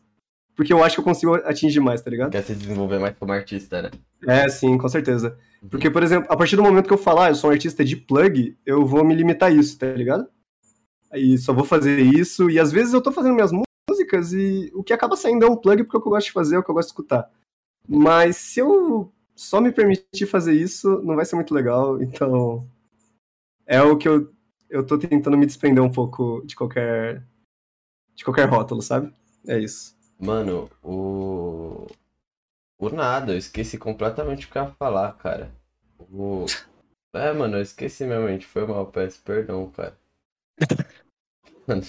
porque eu acho que eu consigo atingir mais, tá ligado? Quer se desenvolver mais como artista, né? É, sim, com certeza. Porque, por exemplo, a partir do momento que eu falar, ah, eu sou um artista de plug, eu vou me limitar a isso, tá ligado? Aí só vou fazer isso, e às vezes eu tô fazendo minhas músicas e o que acaba saindo é um plug porque é o que eu gosto de fazer, é o que eu gosto de escutar. Mas se eu só me permitir fazer isso, não vai ser muito legal, então é o que eu, eu tô tentando me desprender um pouco de qualquer de qualquer rótulo, sabe? É isso. Mano, o. O nada, eu esqueci completamente o que eu ia falar, cara. O. É, mano, eu esqueci mesmo, gente. Foi mal, peço perdão, cara. Mano,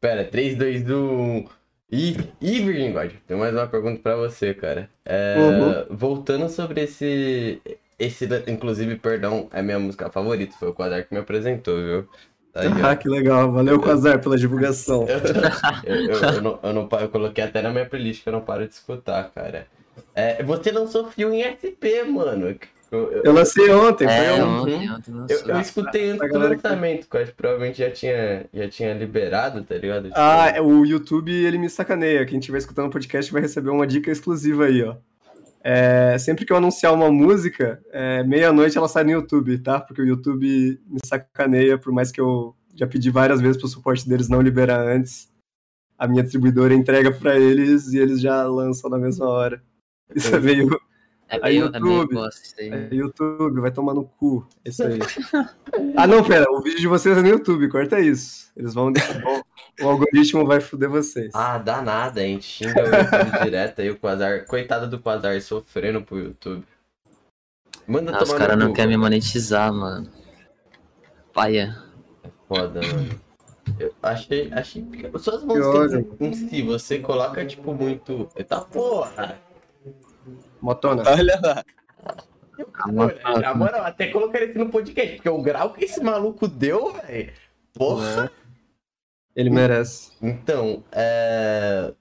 Pera, 3, 2, 1. Ih, ih, Virgin God, tem mais uma pergunta pra você, cara. É, Voltando sobre esse. Esse, inclusive, perdão, é minha música favorita. Foi o Quadrar que me apresentou, viu? Aí. Ah, que legal. Valeu, Quasar, pela divulgação. Eu, eu, eu- eu não, eu, não eu coloquei até na minha playlist que eu não paro de escutar, cara. É, você lançou fio em SP, mano. Eu, eu, Eu lancei ontem, É, foi um- ontem, ontem eu- lançou. eu escutei antes do que- lançamento, que eu acho que provavelmente já tinha, já tinha liberado, tá ligado? Tipo, Ah, é, o YouTube ele me sacaneia. Quem estiver escutando o podcast vai receber uma dica exclusiva aí, ó. É, sempre que eu anunciar uma música, é, meia-noite ela sai no YouTube, tá? Porque o YouTube me sacaneia, por mais que eu já pedi várias vezes pro suporte deles não liberar antes. A minha distribuidora entrega pra eles e eles já lançam na mesma hora. Isso é meio. É Aí, é YouTube. isso aí. É YouTube, vai tomar no cu. É isso aí. ah, não, pera. O vídeo de vocês é no YouTube, corta isso. Eles vão. o, o algoritmo vai foder vocês. Ah, dá nada, a gente xinga o YouTube direto aí, o Quasar. Coitado do Quasar sofrendo pro YouTube. Manda Ah, os tomar caras no não querem me monetizar, mano. Paia. Foda, mano. Eu achei, achei. que- Suas Que músicas em si, você coloca, tipo, muito. Eita porra! Motona. Olha lá. Na moral, até colocaria isso no podcast, porque o grau que esse maluco deu, velho. Porra! Ele merece. Então, é.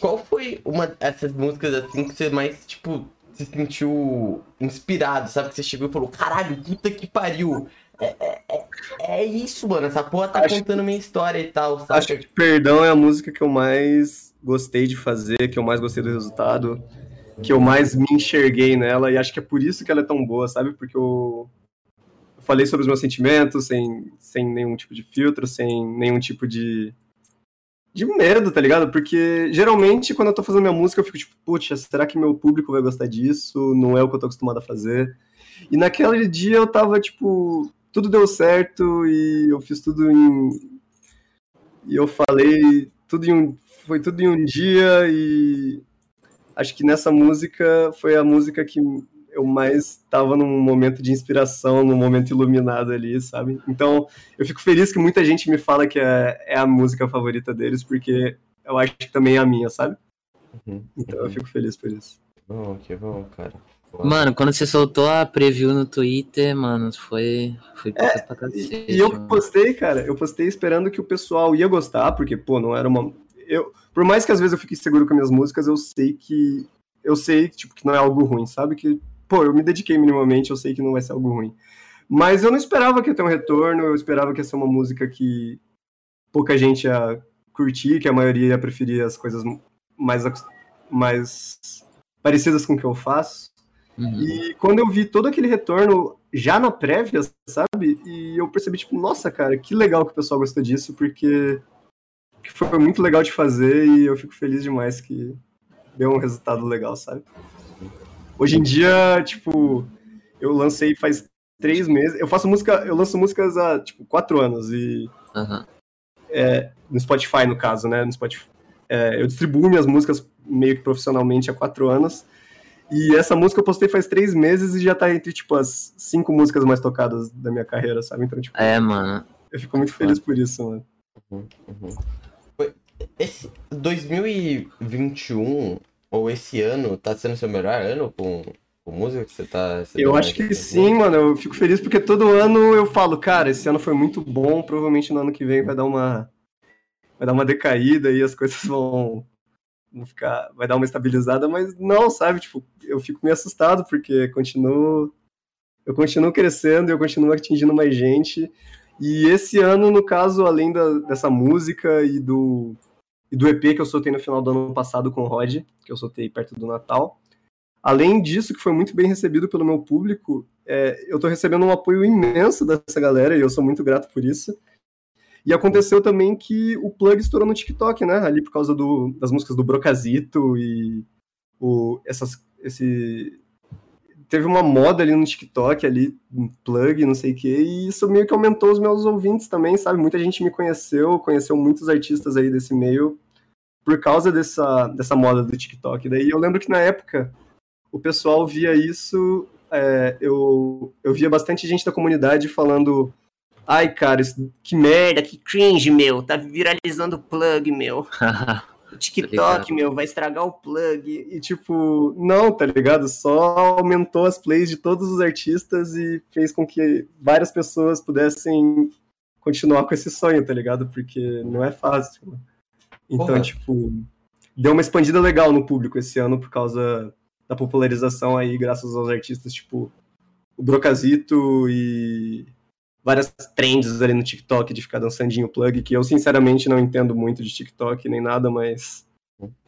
Qual foi uma dessas músicas assim que você mais, tipo, se sentiu inspirado, sabe? Que você chegou e falou, caralho, puta que pariu. É, é, é, é isso, mano. Essa porra tá Acho- contando minha história e tal, sabe? Acho que Perdão é a música que eu mais gostei de fazer, que eu mais gostei do resultado. Que eu mais me enxerguei nela e acho que é por isso que ela é tão boa, sabe? Porque eu, falei sobre os meus sentimentos sem, sem nenhum tipo de filtro, sem nenhum tipo de de medo, tá ligado? Porque geralmente quando eu tô fazendo minha música eu fico tipo, putz, será que meu público vai gostar disso? Não é o que eu tô acostumado a fazer. E naquele dia eu tava tipo, tudo deu certo e eu fiz tudo em e eu falei tudo em um foi tudo em um dia e acho que nessa música foi a música que eu mais estava num momento de inspiração, num momento iluminado ali, sabe? Então, eu fico feliz que muita gente me fala que é, é a música favorita deles, porque eu acho que também é a minha, sabe? Uhum, Então, uhum. eu fico feliz por isso. Bom, que bom, cara. Mano, quando você soltou a preview no Twitter, mano, foi. Foi pica pra cacete. E, e eu mano. postei, cara, eu postei esperando que o pessoal ia gostar, porque, pô, não era uma. Eu, por mais que às vezes eu fique inseguro com minhas músicas, eu sei que. Eu sei tipo, que não é algo ruim, sabe? Que, pô, eu me dediquei minimamente, eu sei que não vai ser algo ruim. Mas eu não esperava que ia ter um retorno, eu esperava que ia ser uma música que pouca gente ia curtir, que a maioria ia preferir as coisas mais, mais parecidas com o que eu faço. Uhum. E quando eu vi todo aquele retorno já na prévia, sabe? E eu percebi, tipo, nossa, cara, que legal que o pessoal gostou disso, porque que foi muito legal de fazer e eu fico feliz demais que deu um resultado legal, sabe? Hoje em dia, tipo, eu lancei faz três meses. Eu faço música, eu lanço músicas há, tipo, quatro anos e Aham. no Spotify, no caso, né? No Spotify. É, eu distribuo minhas músicas meio que profissionalmente há quatro anos. E essa música eu postei faz três meses e já tá entre, tipo, as cinco músicas mais tocadas da minha carreira, sabe? Então, tipo, É, mano. eu fico muito feliz por isso, mano. Uhum, uhum. Esse 2021, ou esse ano, tá sendo seu melhor ano com, com música que você tá Eu acho que sim, mano. Eu fico feliz porque todo ano eu falo, cara, esse ano foi muito bom, provavelmente no ano que vem vai dar uma. Vai dar uma decaída e as coisas vão. vão ficar. Vai dar uma estabilizada, mas não, sabe? Tipo, eu fico meio assustado porque continuo. Eu continuo crescendo, eu continuo atingindo mais gente. E esse ano, no caso, além da- dessa música e do, e do EP que eu soltei no final do ano passado com o Rod, que eu soltei perto do Natal, além disso, que foi muito bem recebido pelo meu público, é, eu tô recebendo um apoio imenso dessa galera e eu sou muito grato por isso. E aconteceu também que o plug estourou no TikTok, né? Ali por causa do- das músicas do Brocazito e o, essas, esse. Teve uma moda ali no TikTok, ali, um plug, não sei o quê, e isso meio que aumentou os meus ouvintes também, sabe? Muita gente me conheceu, conheceu muitos artistas aí desse meio por causa dessa, dessa moda do TikTok. Daí eu lembro que na época o pessoal via isso, é, eu, eu via bastante gente da comunidade falando ai, cara, isso- que merda, que cringe, meu, tá viralizando o plug, meu. O TikTok, meu, vai estragar o plug. E tipo, não, tá ligado? Só aumentou as plays de todos os artistas e fez com que várias pessoas pudessem continuar com esse sonho, tá ligado? Porque não é fácil. Então, Porra. tipo, deu uma expandida legal no público esse ano por causa da popularização aí, graças aos artistas, tipo, o Brocazito e várias trends ali no TikTok de ficar dançandinho plug, que eu sinceramente não entendo muito de TikTok nem nada, mas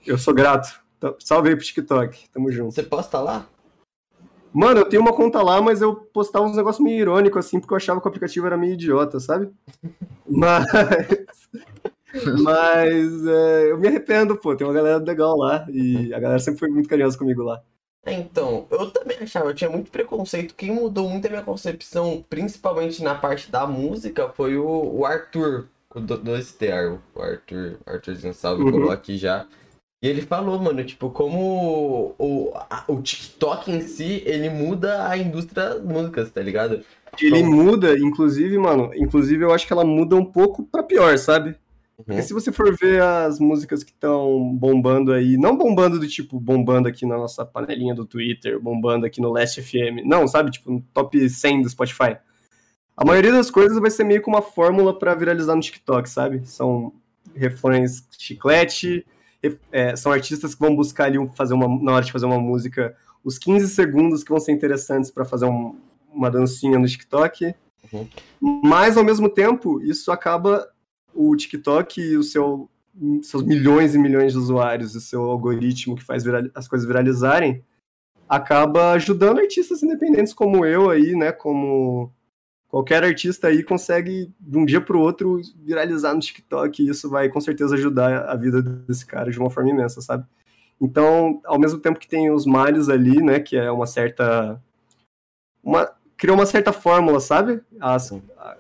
eu sou grato. Salve aí pro TikTok, tamo junto. Você posta lá? Mano, eu tenho uma conta lá, mas eu postava uns negócios meio irônicos, assim, porque eu achava que o aplicativo era meio idiota, sabe? Mas. Mas é, eu me arrependo, pô. Tem uma galera legal lá. E a galera sempre foi muito carinhosa comigo lá. É, Então, eu também achava, eu tinha muito preconceito. Quem mudou muito a minha concepção, principalmente na parte da música, foi o, o Arthur, o do, do STR, o Arthur, Arthurzinho Salve, Uhum. colou aqui já. E ele falou, mano, tipo, como o, a- o TikTok em si, ele muda a indústria das músicas, tá ligado? Ele Bom. muda, inclusive, mano. Inclusive, eu acho que ela muda um pouco pra pior, sabe? Porque Uhum. se você for ver as músicas que estão bombando aí, não bombando do tipo, bombando aqui na nossa panelinha do Twitter, bombando aqui no Last FM, não, sabe? Tipo, no top 100 do Spotify. A maioria das coisas vai ser meio que uma fórmula pra viralizar no TikTok, sabe? São refrões chiclete, é, são artistas que vão buscar ali fazer uma, na hora de fazer uma música os 15 segundos que vão ser interessantes pra fazer um- uma dancinha no TikTok. Uhum. Mas, ao mesmo tempo, isso acaba o TikTok e o seu seus milhões e milhões de usuários e seu algoritmo que faz viral- as coisas viralizarem, acaba ajudando artistas independentes como eu aí, né? Como qualquer artista aí consegue de um dia para o outro viralizar no TikTok e isso vai com certeza ajudar a vida desse cara de uma forma imensa, sabe? Então, ao mesmo tempo que tem os males ali, né, que é uma certa uma criou uma certa fórmula, sabe? As- a-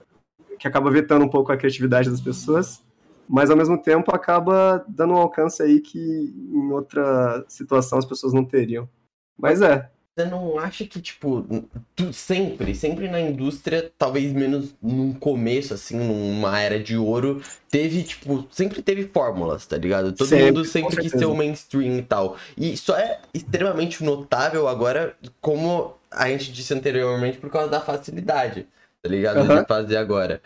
que acaba vetando um pouco a criatividade das pessoas, mas ao mesmo tempo acaba dando um alcance aí que em outra situação as pessoas não teriam. Mas é, Você não acha que, tipo, tu, sempre, sempre na indústria, talvez menos num começo, assim, numa era de ouro, teve, tipo, sempre teve fórmulas, tá ligado? Todo Sempre, mundo sempre quis ser o mainstream e tal. E só é extremamente notável agora, como a gente disse anteriormente, por causa da facilidade, tá ligado? Aham. De fazer agora.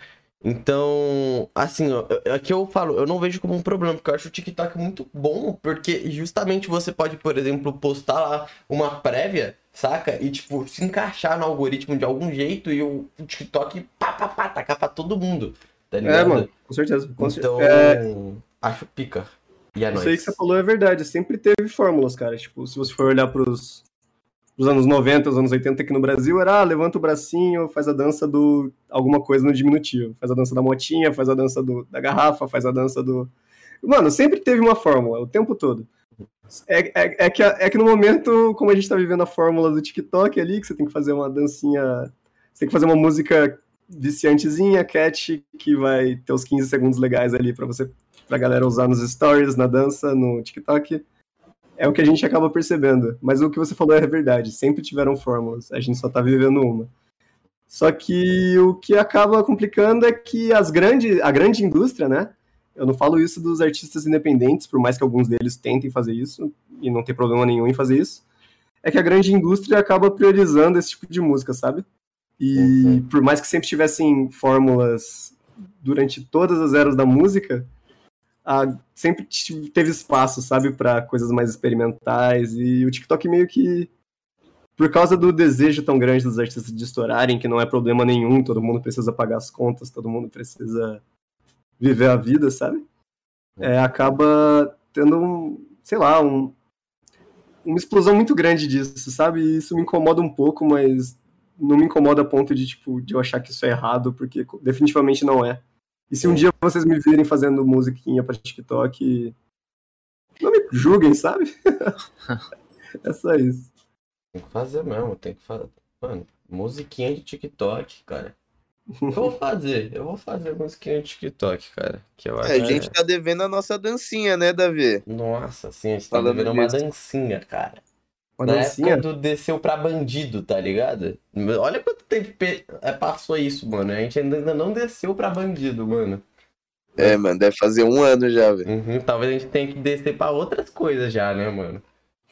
Então, assim, ó, aqui eu falo, eu não vejo como um problema, porque eu acho o TikTok muito bom, porque justamente você pode, por exemplo, postar lá uma prévia, saca? E, tipo, se encaixar no algoritmo de algum jeito e o TikTok, pá, pá, pá, tacar pra todo mundo, tá ligado? é, mano, com certeza. Com Então, é, acho pica. E é Isso aí que você falou é verdade. Sempre teve fórmulas, cara. Tipo, se você for olhar pros, pros anos 90, os anos 80 aqui no Brasil, era ah, levanta o bracinho, faz a dança do alguma coisa no diminutivo. Faz a dança da motinha, faz a dança do, da garrafa, faz a dança do. Mano, sempre teve uma fórmula, o tempo todo. É, é, é, que, é que no momento, como a gente tá vivendo a fórmula do TikTok ali, que você tem que fazer uma dancinha. Você tem que fazer uma música viciantezinha, cat, que vai ter os 15 segundos legais ali pra você pra galera usar nos stories, na dança, no TikTok. É o que a gente acaba percebendo. Mas o que você falou é verdade. Sempre tiveram fórmulas. A gente só tá vivendo uma. Só que o que acaba complicando é que as grande, a grande indústria, né? Eu não falo isso dos artistas independentes, por mais que alguns deles tentem fazer isso, e não tem problema nenhum em fazer isso. É que a grande indústria acaba priorizando esse tipo de música, sabe? E Uhum. por mais que sempre tivessem fórmulas durante todas as eras da música, a- sempre teve espaço, sabe, para coisas mais experimentais. E o TikTok meio que, por causa do desejo tão grande dos artistas de estourarem, que não é problema nenhum, todo mundo precisa pagar as contas, todo mundo precisa viver a vida, sabe? É, acaba tendo um, sei lá, um, uma explosão muito grande disso, sabe? E isso me incomoda um pouco, mas não me incomoda a ponto de, tipo, de eu achar que isso é errado, porque definitivamente não é. E se um É. dia vocês me virem fazendo musiquinha pra TikTok, não me julguem, sabe? é só isso. Tem que fazer mesmo, tem que fazer. Mano, musiquinha de TikTok, cara. Eu vou fazer, eu vou fazer musiquinha de TikTok, cara. Que eu acho. É, a gente tá devendo a nossa dancinha, né, Davi? Nossa, assim, a gente tá Falando vivendo uma dancinha, cara. Uma Na dancinha. época do desceu pra bandido, tá ligado? Olha quanto tempo pe- é, passou isso, mano. A gente ainda não desceu pra bandido, mano. É, mano, deve fazer um ano já, velho. Uhum, talvez a gente tenha que descer pra outras coisas já, né, mano?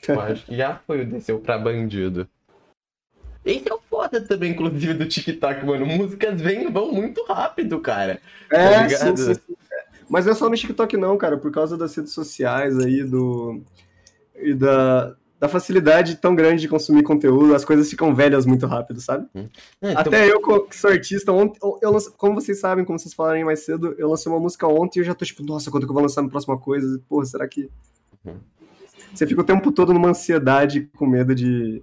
Eu acho que já foi o desceu pra bandido. Esse é o foda também, inclusive, do TikTok, mano. Músicas vêm e vão muito rápido, cara. É, Tá ligado? sim, sim, sim. Mas não é só no TikTok não, cara, por causa das redes sociais aí, do... E da, da facilidade tão grande de consumir conteúdo, as coisas ficam velhas muito rápido, sabe? É, então- Até eu, que sou artista, ontem, eu lance- como vocês sabem, como vocês falaram mais cedo, eu lancei uma música ontem e eu já tô tipo, nossa, quando que eu vou lançar a próxima coisa? Porra, será que... Uhum. Você fica o tempo todo numa ansiedade, com medo de,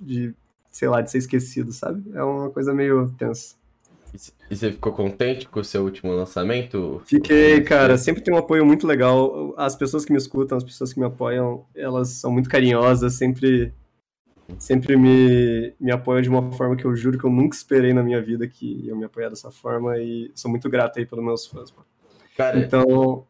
de, sei lá, de ser esquecido, sabe? É uma coisa meio tensa. E você ficou contente com o seu último lançamento? Fiquei, cara, sempre tem um apoio muito legal. As pessoas que me escutam, as pessoas que me apoiam, elas são muito carinhosas, sempre sempre me, me apoiam de uma forma que eu juro que eu nunca esperei na minha vida que iam me apoiar dessa forma e sou muito grato aí pelos meus fãs. mano. Cara, Então,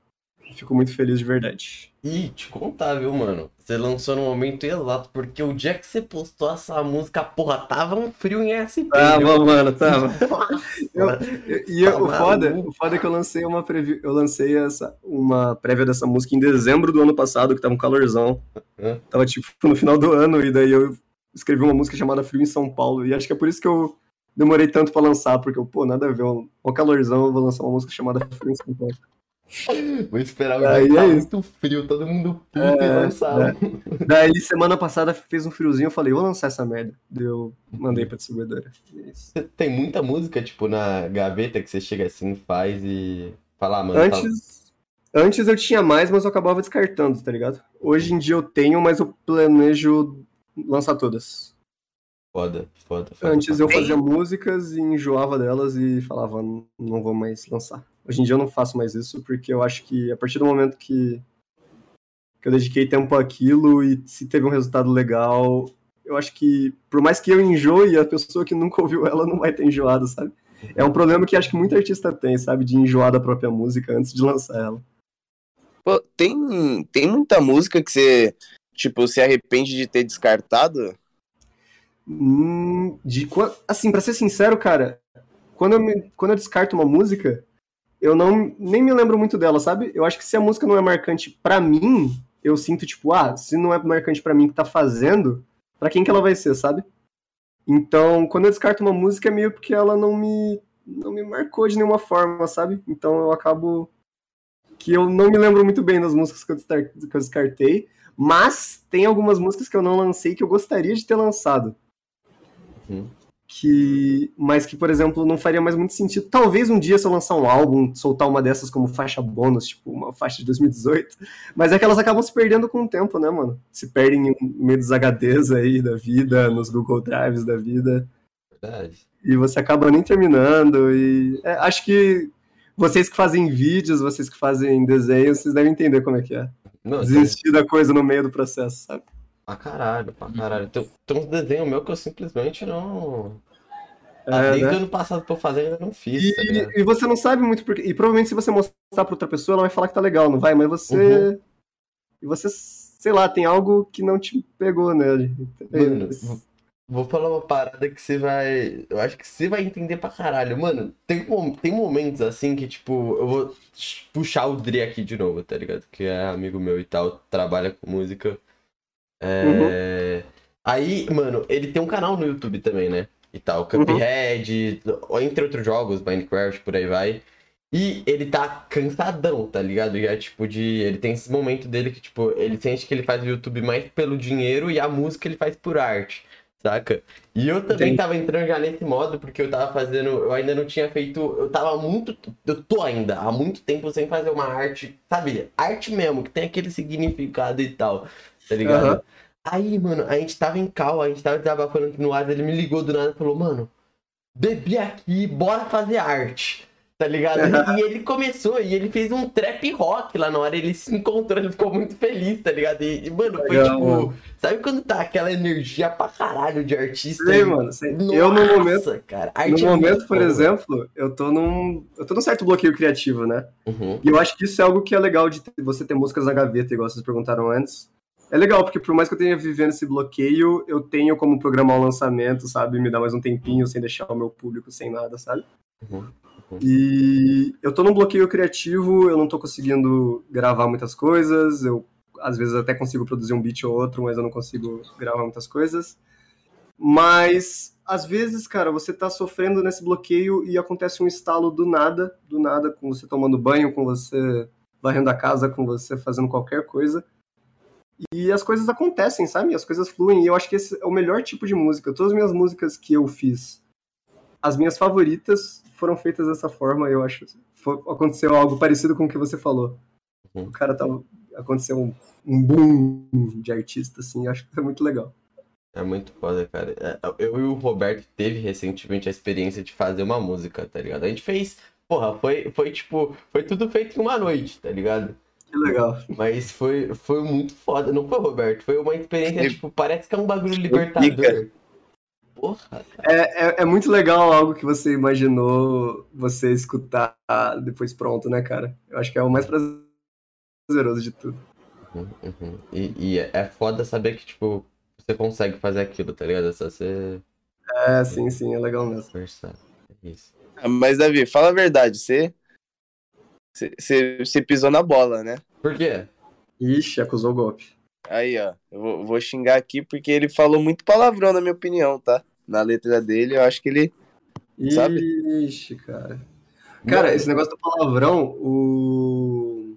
fico muito feliz de verdade. e te contar, viu, mano? Você lançou no momento exato, porque o dia que você postou essa música, porra, tava um frio em SP. Tava, viu? mano, tava. Nossa, Eu- E Tá o foda, o foda é que eu lancei uma preview, eu lancei essa, uma prévia dessa música em dezembro do ano passado, que tava um calorzão. Hã? Tava tipo no final do ano, e daí eu escrevi uma música chamada Frio em São Paulo. E acho que é por isso que eu demorei tanto pra lançar, porque eu, pô, nada a ver, um, um calorzão, eu vou lançar uma música chamada Frio em São Paulo. Vou esperar o Aí dia tá é isso. muito frio, todo mundo puto É, e lançar. é. Daí semana passada fez um friozinho, eu falei, vou lançar essa merda. Daí eu mandei pra distribuidora. Você tem muita música, tipo, na gaveta que você chega assim, faz e. Fala, ah, mano. tá- Antes, Antes eu tinha mais, mas eu acabava descartando, tá ligado? Hoje em dia eu tenho, mas eu planejo lançar todas. Foda, foda, foda. Antes eu fazia músicas e enjoava delas e falava, não vou mais lançar. Hoje em dia eu não faço mais isso, porque eu acho que a partir do momento que, que eu dediquei tempo àquilo e se teve um resultado legal, eu acho que, por mais que eu enjoe, a pessoa que nunca ouviu ela não vai ter enjoado, sabe? É um problema que acho que muito artista tem, sabe? De enjoar da própria música antes de lançar ela. Pô, tem, tem muita música que você, tipo, se arrepende de ter descartado? Hum, de, assim, pra ser sincero, cara, quando eu, me- quando eu descarto uma música, eu não nem me lembro muito dela, sabe? Eu acho que se a música não é marcante pra mim, eu sinto tipo, ah, se não é marcante pra mim que tá fazendo, pra quem que ela vai ser, sabe? Então, quando eu descarto uma música é meio porque ela não me não me marcou de nenhuma forma, sabe? Então eu acabo que eu não me lembro muito bem das músicas que eu descartei, mas tem algumas músicas que eu não lancei que eu gostaria de ter lançado Uhum. Que mas que por exemplo não faria mais muito sentido. Talvez um dia se eu lançar um álbum soltar uma dessas como faixa bônus tipo uma faixa de 2018 mas é que elas acabam se perdendo com o tempo né mano? Se perdem no meio dos HDs aí da vida nos Google Drives da vida. Verdade. e você acaba nem terminando e é, acho que vocês que fazem vídeos vocês que fazem desenhos vocês devem entender como é que é. Não, desistir da coisa no meio do processo sabe pra caralho, pra caralho. Tem, tem uns desenhos meus que eu simplesmente não. É, Ah, Desde né? o ano passado que eu fazendo, eu ainda não fiz, tá? E, e você não sabe muito porque. E provavelmente se você mostrar pra outra pessoa, ela vai falar que tá legal, não vai? Mas você. Uhum. E você, sei lá, tem algo que não te pegou nele. Mano, vou- vou falar uma parada que você vai. Eu acho que você vai entender pra caralho. Mano, tem, tem momentos assim que, tipo, eu vou puxar o Dri aqui de novo, tá ligado? Que é amigo meu e tal, trabalha com música. É... Aí, mano, ele tem um canal no YouTube também, né? E tal, Cuphead, entre outros jogos, Minecraft, por aí vai. E ele tá cansadão, tá ligado? E é tipo de. Ele tem esse momento dele que, tipo, ele sente que ele faz o YouTube mais pelo dinheiro e a música ele faz por arte, saca? E eu também Entendi. tava entrando já nesse modo, porque eu tava fazendo. Eu ainda não tinha feito. Eu tava muito. Eu tô ainda há muito tempo sem fazer uma arte, sabe? Arte mesmo, que tem aquele significado e tal, tá ligado? Aham. Aí, mano, a gente tava em cal, a gente tava desabafando aqui no ar, ele me ligou do nada e falou, mano, bebi aqui, bora fazer arte. Tá ligado? E ele começou, e ele fez um trap rock lá na hora, ele se encontrou, ele ficou muito feliz, tá ligado? E, mano, foi Legal, tipo. mano. Sabe quando tá aquela energia pra caralho de artista? Sei, mano. sei. Nossa, Eu, no momento, cara, no é momento, por bom, exemplo, eu tô num. Eu tô num certo bloqueio criativo, né? Uhum. E eu acho que isso é algo que é legal de você ter músicas na gaveta, igual vocês perguntaram antes. É legal, porque por mais que eu tenha vivendo esse bloqueio, eu tenho como programar um lançamento, sabe? Me dar mais um tempinho sem deixar o meu público sem nada, sabe? Uhum. E eu tô num bloqueio criativo, eu não tô conseguindo gravar muitas coisas, eu às vezes até consigo produzir um beat ou outro, mas eu não consigo gravar muitas coisas. Mas às vezes, cara, você tá sofrendo nesse bloqueio e acontece um estalo do nada, do nada, com você tomando banho, com você varrendo a casa, com você fazendo qualquer coisa. E as coisas acontecem, sabe? As coisas fluem. E eu acho que esse é o melhor tipo de música. Todas as minhas músicas que eu fiz, as minhas favoritas foram feitas dessa forma. Eu acho. Foi, aconteceu algo parecido com o que você falou. Uhum. O cara tava. Aconteceu um, um boom de artista, assim. Acho que foi muito legal. É muito foda, cara. É, Eu e o Roberto teve recentemente a experiência de fazer uma música, tá ligado? A gente fez. Porra, foi, foi tipo. Foi tudo feito em uma noite, tá ligado? Que legal. Mas foi, foi muito foda. Não foi, Roberto? Foi uma experiência, tipo, parece que é um bagulho libertador. Porra, É, é, é muito legal algo que você imaginou você escutar depois pronto, né, cara? Eu acho que é o mais prazeroso de tudo. Uhum, uhum. E, e é é foda saber que, tipo, você consegue fazer aquilo, tá ligado? É só você É, sim, sim, é legal mesmo. conversar. É isso. Ah, Mas, Davi, fala a verdade, você. Você, pisou na bola, né? Por quê? Ixi, acusou o golpe. Aí, ó. Eu vou, vou xingar aqui porque ele falou muito palavrão, na minha opinião, tá? Na letra dele, eu acho que ele. Sabe? Ixi, cara. Cara, Não, esse negócio do palavrão, o.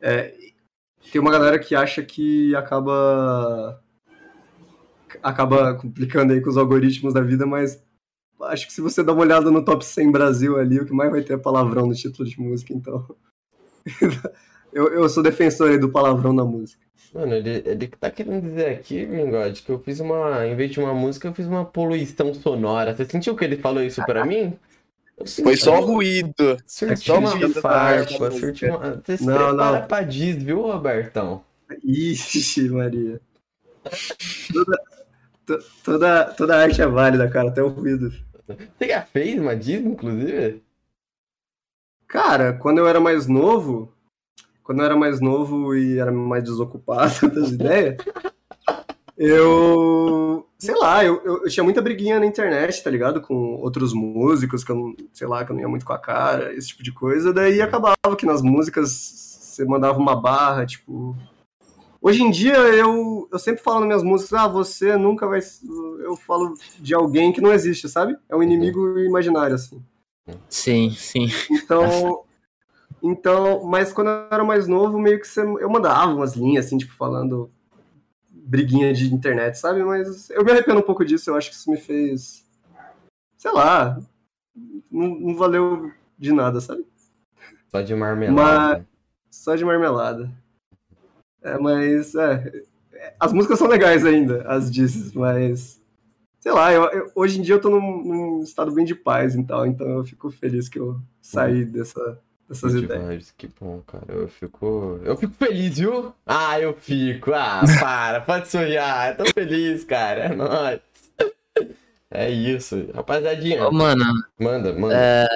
É, tem uma galera que acha que acaba. acaba complicando aí com os algoritmos da vida, mas acho que se você dá uma olhada no top 100 Brasil ali, o que mais vai ter é palavrão no título de música, então. eu, eu sou defensor aí do palavrão na música. Mano, ele, ele tá querendo dizer aqui, Vingode, que eu fiz uma. Em vez de uma música, eu fiz uma poluição sonora. Você sentiu que ele falou isso pra mim? Foi só ruído. Surtiu uma Surtiu farpa, uma- surtiu uma. Você se Não, prepara não. pra diz, viu, Robertão? Ixi, Maria. Toda, toda, toda arte é válida, cara, até o ruído. Você já fez uma diz, inclusive? Cara, quando eu era mais novo, quando eu era mais novo e era mais desocupado das ideias, eu. Sei lá, eu, eu, eu tinha muita briguinha na internet, tá ligado? Com outros músicos que eu não, sei lá, que eu não ia muito com a cara, esse tipo de coisa. Daí acabava que nas músicas você mandava uma barra, tipo. Hoje em dia eu, eu sempre falo nas minhas músicas, ah, você nunca vai. Eu falo de alguém que não existe, sabe? É um inimigo imaginário, assim. Sim, sim. Então, então, mas quando eu era mais novo, meio que você, eu mandava umas linhas, assim, tipo, falando briguinha de internet, sabe? Mas eu me arrependo um pouco disso, eu acho que isso me fez, sei lá, não, não valeu de nada, sabe? Só de marmelada. Só de marmelada. É, mas, é, as músicas são legais ainda, as disses, mas, sei lá, eu, eu- hoje em dia eu tô num, num estado bem de paz e tal, então eu fico feliz que eu saí dessa, dessas Good ideias. vibes, que bom, cara. Eu fico. Eu fico feliz, viu? Ah, eu fico. Ah, para, pode. Ah, eu tô feliz, cara. É nóis. É isso. Rapaziadinha, Ô, mano, manda, manda. é,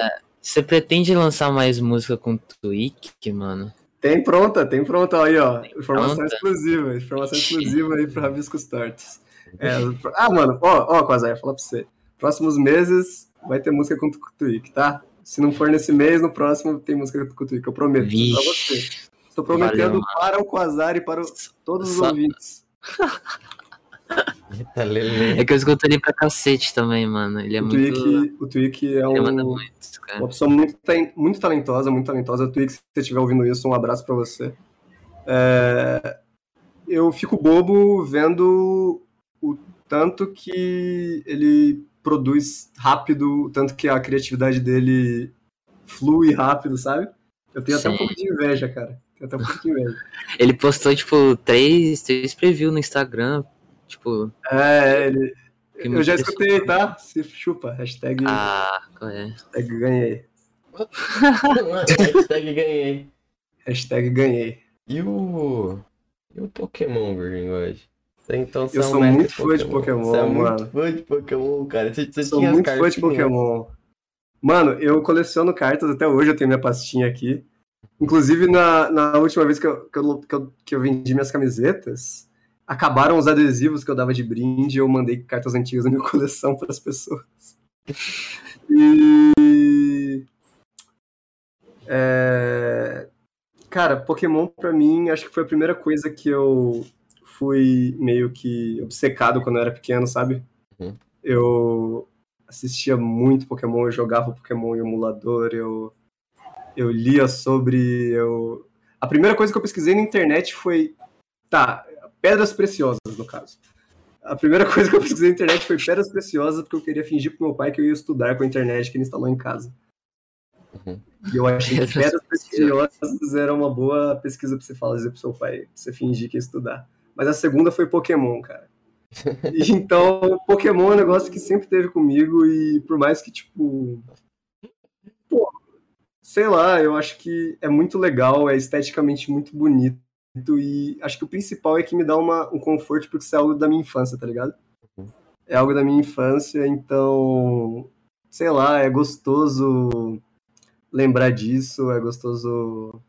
você pretende lançar mais música com Twig, mano? Tem pronta, tem pronta aí, ó. Informação Pronta? exclusiva, informação exclusiva aí pro Rabiscos Tortos. É, ah, mano, ó, ó, Quasar, falar pra você. Próximos meses vai ter música com o tá? Se não for nesse mês, no próximo tem música com o Twig, eu prometo. Pra Vixe. você. Estou prometendo Valeu, para o Quasar e para o- todos os Só- ouvintes. Eita, Lele. É que eu escuto ele pra cacete também, mano. Ele é o, muito. Twig, o Twig é Ele manda um, muito, cara. uma pessoa muito, muito talentosa, muito talentosa. Twig, se você estiver ouvindo isso, um abraço pra você. É, eu fico bobo vendo o tanto que ele produz rápido, o tanto que a criatividade dele flui rápido, sabe? Eu tenho até um Sim. pouco de inveja, cara. Tenho até um pouco de inveja. Ele postou, tipo, três, três previews no Instagram. Tipo, É, ele. Eu já muito escutei, tá? Se chupa. Hashtag, ah, qual é? hashtag ganhei. Hashtag ganhei. Hashtag ganhei. E o. E o Pokémon, Virgin? Você, Então, você Eu é um sou muito fã de Pokémon, Você é muito mano. fã de Pokémon, cara. Você, você Sou muito fã de? Pokémon. Mano, eu coleciono cartas até hoje, eu tenho minha pastinha aqui. Inclusive, na, na última vez que eu, que, eu, que, eu, que eu vendi minhas camisetas, acabaram os adesivos que eu dava de brinde e eu mandei cartas antigas da minha coleção para as pessoas. E. é, Cara, Pokémon pra mim, acho que foi a primeira coisa que eu fui meio que obcecado quando eu era pequeno, sabe? Uhum. Eu assistia muito Pokémon, eu jogava Pokémon em emulador, eu, eu lia sobre. Eu... A primeira coisa que eu pesquisei na internet foi. Tá, pedras preciosas, no caso. A primeira coisa que eu pesquisei na internet foi pedras preciosas, porque eu queria fingir pro meu pai que eu ia estudar com a internet que ele instalou em casa. Uhum. E eu achei que Pedras preciosas era uma boa pesquisa pra você fazer pro seu pai, pra você fingir que ia estudar. Mas a segunda foi Pokémon, cara. E então, Pokémon é um negócio que sempre teve comigo e por mais que, tipo. Pô, sei lá, eu acho que é muito legal, é esteticamente muito bonito e acho que o principal é que me dá uma, um conforto porque isso é algo da minha infância, tá ligado? É algo da minha infância, então. Sei lá, é gostoso lembrar disso, é gostoso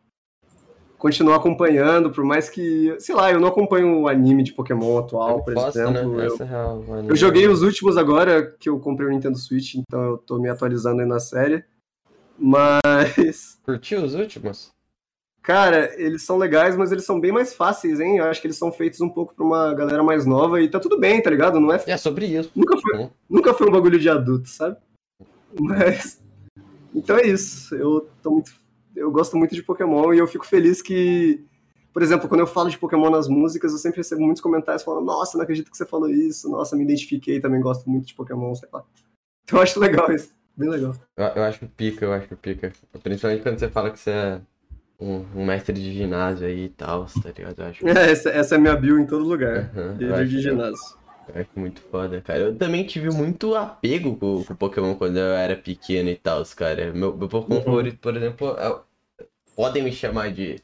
continuar acompanhando, por mais que, sei lá, eu não acompanho o anime de Pokémon atual, por Bosta, exemplo. né? Eu, é eu joguei os últimos agora, que eu comprei o Nintendo Switch, então eu tô me atualizando aí na série. Mas, Curtiu os últimos? Cara, eles são legais, mas eles são bem mais fáceis, hein? Eu acho que eles são feitos um pouco pra uma galera mais nova e tá tudo bem, tá ligado? Não é É sobre isso. Nunca foi, Hum. nunca foi um bagulho de adulto, sabe? Mas. Então é isso. Eu tô muito. Eu gosto muito de Pokémon e eu fico feliz que. Por exemplo, quando eu falo de Pokémon nas músicas, eu sempre recebo muitos comentários falando, nossa, não acredito que você falou isso, nossa, me identifiquei, também gosto muito de Pokémon, sei lá. Então eu acho legal isso. Bem legal. Eu, eu acho pica, eu acho pica. Principalmente quando você fala que você é um, um mestre de ginásio aí e tal, tá ligado? Eu acho, É, essa, essa é a minha bio em todo lugar. Líder acho de que- ginásio. acho muito foda, cara. Eu também tive muito apego com, com Pokémon quando eu era pequeno e tal, cara. Meu, meu Pokémon Uhum. favorito, por exemplo, é podem me chamar de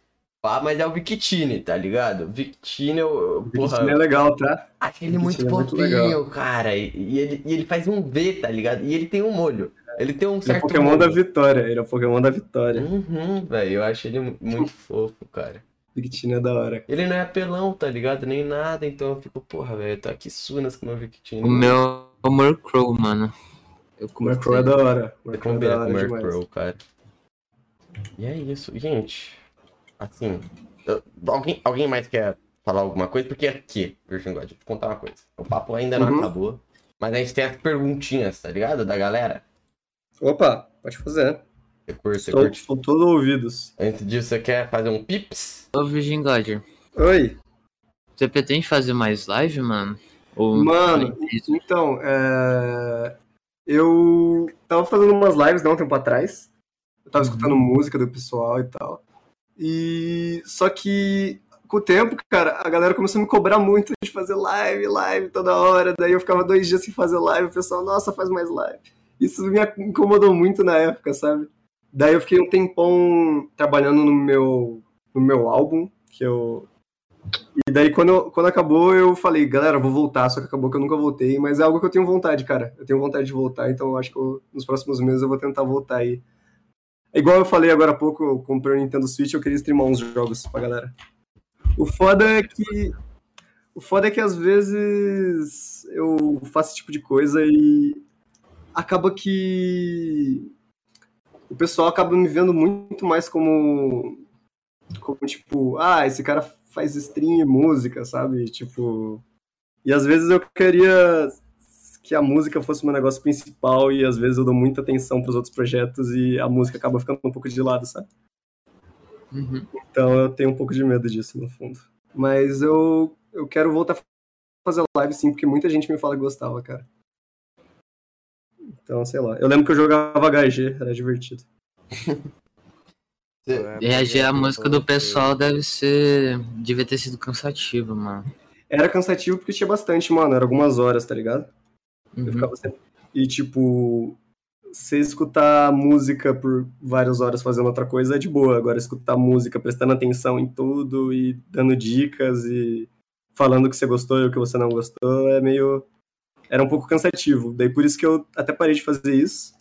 pá, mas é o Victini, tá ligado? Victini, eu, porra, Isso é legal, tá? acho ele muito Victini é muito fofinho, cara. E, e ele, e ele faz um V, tá ligado? E ele tem um molho. Ele tem um Ele é certo o Pokémon da vitória. Ele é o Pokémon da vitória. Uhum, velho, eu acho ele mu- muito fofo, cara. Victini é da hora. Ele não é apelão, tá ligado? Nem nada, então eu fico, porra, velho, eu tô aqui sunas com o meu Victini. O meu é o Murkrow, mano. Eu O Murkrow é da hora. O Você Murkrow é combina da com o. Murkrow, cara. E é isso, gente. Assim, eu- alguém, alguém mais quer falar alguma coisa? Porque aqui, Virgin God, deixa eu te contar uma coisa. O papo ainda não Uhum. acabou, mas a gente tem as perguntinhas, tá ligado? Da galera. Opa, pode fazer. Você curte, você Estou, curte. estou todo ouvidos. Antes disso, você quer fazer um pips? Ô, Virgin God, Oi. você pretende fazer mais live, mano? Ou Mano, então, é... eu tava fazendo umas lives não um tempo atrás. Eu tava Uhum. escutando música do pessoal e tal. E só que com o tempo, cara, a galera começou a me cobrar muito de fazer live, live toda hora. Daí eu ficava dois dias sem fazer live, o pessoal, nossa, faz mais live. Isso me incomodou muito na época, sabe? Daí eu fiquei um tempão trabalhando no meu, no meu álbum, que eu e daí, quando, quando acabou, eu falei, galera, eu vou voltar, só que acabou que eu nunca voltei, mas é algo que eu tenho vontade, cara. Eu tenho vontade de voltar, então eu acho que eu- nos próximos meses eu vou tentar voltar aí. É igual eu falei agora há pouco, eu comprei o Nintendo Switch eu queria streamar uns jogos pra galera. O foda é que. O foda é que às vezes eu faço esse tipo de coisa e acaba que o pessoal acaba me vendo muito mais como como tipo, ah, esse cara faz stream e música, sabe? Tipo, e às vezes eu queria que a música fosse o meu negócio principal e às vezes eu dou muita atenção pros outros projetos e a música acaba ficando um pouco de lado, sabe? Uhum. Então eu tenho um pouco de medo disso no fundo. Mas eu eu quero voltar a fazer live sim, porque muita gente me fala que gostava, cara. Então, sei lá. Eu lembro que eu jogava HG, era divertido. Reagir à música do pessoal deve ser. Devia ter sido cansativo, mano. Era cansativo porque tinha bastante, mano. Era algumas horas, tá ligado? Eu Uhum. ficava sempre... E, tipo, você escutar música por várias horas fazendo outra coisa é de boa. Agora, escutar música prestando atenção em tudo e dando dicas e falando o que você gostou e o que você não gostou é meio. Era um pouco cansativo. Daí por isso que eu até parei de fazer isso.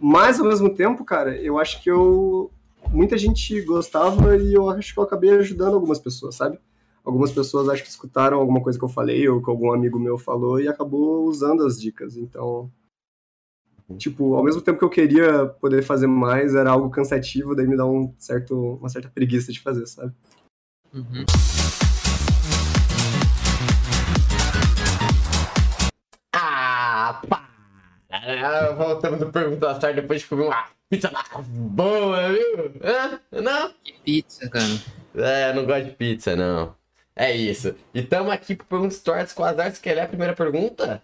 Mas, ao mesmo tempo, cara, eu acho que eu. Muita gente gostava e eu acho que eu acabei ajudando algumas pessoas, sabe? Algumas pessoas acho que escutaram alguma coisa que eu falei ou que algum amigo meu falou e acabou usando as dicas. Então, tipo, ao mesmo tempo que eu queria poder fazer mais, era algo cansativo, daí me dá um certo, uma certa preguiça de fazer, sabe? Uhum. Ah, Voltamos do Pergunta Star depois de comer uma pizza boa, viu? Hã? Não? Que pizza, cara. É, eu não gosto de pizza, não. É isso. E tamo aqui pro Pergunta Stories com as artes. Quer ler a primeira pergunta?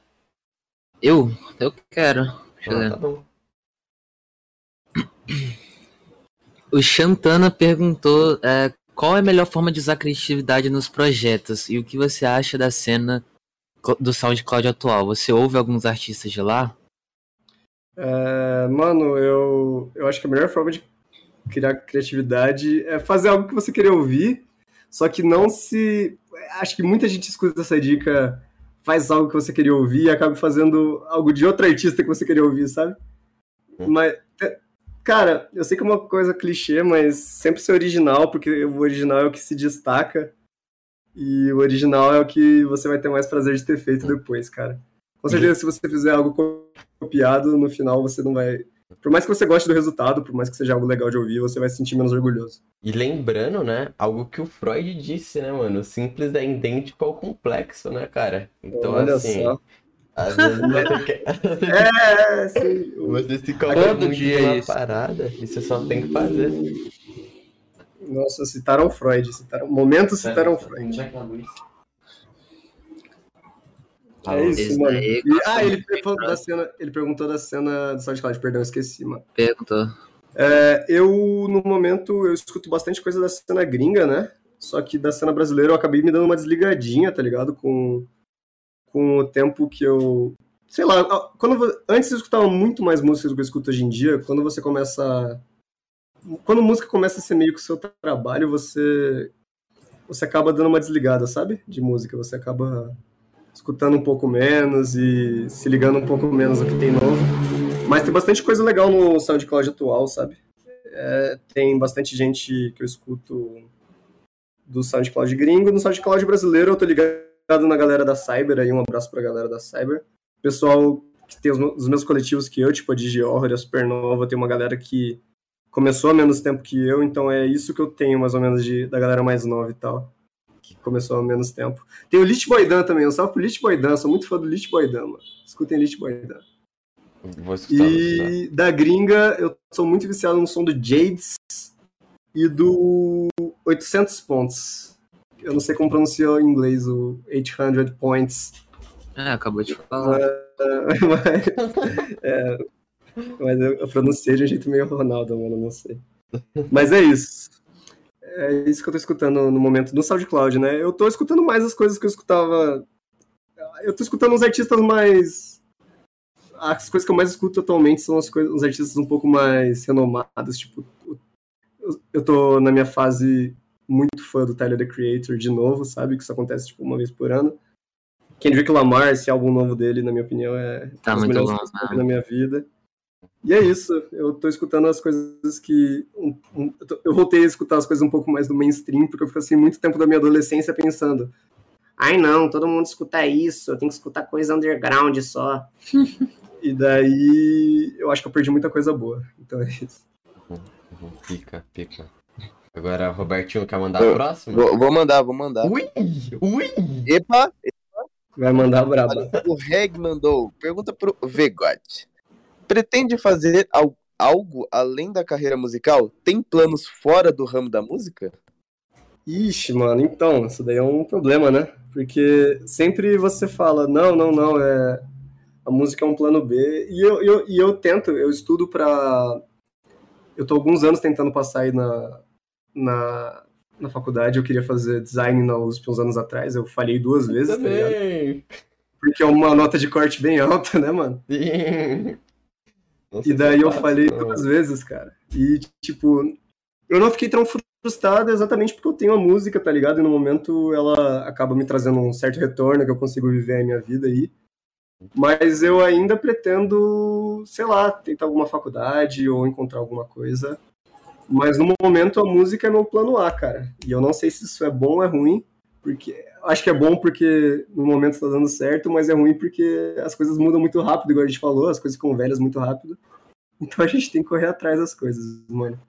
Eu? Eu quero. Deixa eu Ah, ler. tá bom. O Chantana perguntou é, qual é a melhor forma de usar criatividade nos projetos e o que você acha da cena do SoundCloud atual. Você ouve alguns artistas de lá? É, mano, eu, eu acho que a melhor forma de criar criatividade é fazer algo que você queria ouvir, só que não se. Acho que muita gente escuta essa dica, faz algo que você queria ouvir e acaba fazendo algo de outro artista que você queria ouvir, sabe? Mas, é, cara, eu sei que é uma coisa clichê, mas sempre ser original, porque o original é o que se destaca e o original é o que você vai ter mais prazer de ter feito depois, cara. Com certeza, se você fizer algo copiado, no final você não vai. Por mais que você goste do resultado, por mais que seja algo legal de ouvir, você vai se sentir menos orgulhoso. E lembrando, né, algo que o Freud disse, né, mano? O simples é idêntico ao complexo, né, cara? Então, Olha assim, só. às vezes você quer... É, sim. Você se Todo muito dia de uma isso. parada e você só tem que fazer. Nossa, citaram Freud. Citaram... Momento citaram Freud. É isso, mano. daí E- ah, ele perguntou da cena, ele perguntou da cena do SoundCloud, perdão, eu esqueci, mano. Perguntou. É, eu, no momento, eu escuto bastante coisa da cena gringa, né? Só que da cena brasileira eu acabei me dando uma desligadinha, tá ligado? Com, com o tempo que eu. Sei lá, quando, antes eu escutava muito mais músicas do que eu escuto hoje em dia. Quando você começa. Quando música começa a ser meio que o seu trabalho, você. Você acaba dando uma desligada, sabe? De música. Você acaba escutando um pouco menos e se ligando um pouco menos ao que tem novo. Mas tem bastante coisa legal no SoundCloud atual, sabe? É, tem bastante gente que eu escuto do SoundCloud gringo. No SoundCloud brasileiro eu tô ligado na galera da Cyber aí, um abraço pra galera da Cyber. Pessoal que tem os, os meus coletivos que eu, tipo a Digi Horror e a Supernova, tem uma galera que começou há menos tempo que eu, então é isso que eu tenho mais ou menos de, da galera mais nova e tal começou há menos tempo. Tem o Lit Boydan também, eu salve pro Lit Boydan, sou muito fã do Lit Boydan, mano. Escutem Lit Boydan. Vou escutar, e da gringa, eu sou muito viciado no som do Jades e do 800 pontos. Eu não sei como pronunciar em inglês o 800 points. É, acabou de falar. mas, é, mas eu, eu pronunciei de um jeito meio Ronaldo, mano, não sei. Mas é isso. É isso que eu tô escutando no momento no SoundCloud, né? Eu tô escutando mais as coisas que eu escutava. Eu tô escutando uns artistas mais. As coisas que eu mais escuto atualmente são as coisas, os artistas um pouco mais renomados. Tipo, eu tô na minha fase muito fã do Tyler the Creator de novo, sabe? Que isso acontece tipo uma vez por ano. Kendrick Lamar, esse álbum novo dele, na minha opinião, é tá um muito bom, na minha vida. E é isso, eu tô escutando as coisas que. Um, um, eu, tô, eu, voltei a escutar as coisas um pouco mais do mainstream, porque eu fico assim muito tempo da minha adolescência pensando. Ai não, todo mundo escuta isso, eu tenho que escutar coisa underground só. e daí eu acho que eu perdi muita coisa boa. Então é isso. Pica, pica. Agora, Robertinho, quer mandar a próxima? Vou, vou, mandar, vou mandar. Ui! Ui! Epa! Vai mandar braba. O Reg mandou. Pergunta pro Vegot. Pretende fazer algo além da carreira musical? Tem planos fora do ramo da música? Ixi, mano, então, isso daí é um problema, né? Porque sempre você fala, não, não, não, é... a música é um plano B. E eu, eu, e eu tento, eu estudo pra. Eu tô alguns anos tentando passar aí na, na, na faculdade, eu queria fazer design na USP uns anos atrás, eu falhei duas vezes, tá Também. Tá Porque é uma nota de corte bem alta, né, mano? Sim. E daí eu falei não. duas vezes, cara. E, tipo, eu não fiquei tão frustrado exatamente porque eu tenho a música, tá ligado? E no momento ela acaba me trazendo um certo retorno que eu consigo viver a minha vida aí. Mas eu ainda pretendo, sei lá, tentar alguma faculdade ou encontrar alguma coisa. Mas no momento a música é meu plano A, cara. E eu não sei se isso é bom ou é ruim, porque acho que é bom porque no momento está dando certo, mas é ruim porque as coisas mudam muito rápido, igual a gente falou, as coisas ficam velhas muito rápido. Então a gente tem que correr atrás das coisas, mano.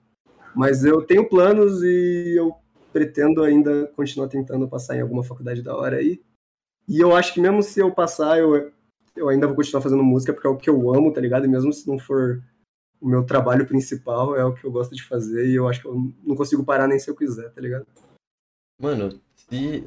Mas eu tenho planos e eu pretendo ainda continuar tentando passar em alguma faculdade da hora aí. E eu acho que mesmo se eu passar, eu, eu ainda vou continuar fazendo música porque é o que eu amo, tá ligado? E mesmo se não for o meu trabalho principal, é o que eu gosto de fazer e eu acho que eu não consigo parar nem se eu quiser, tá ligado? Mano, se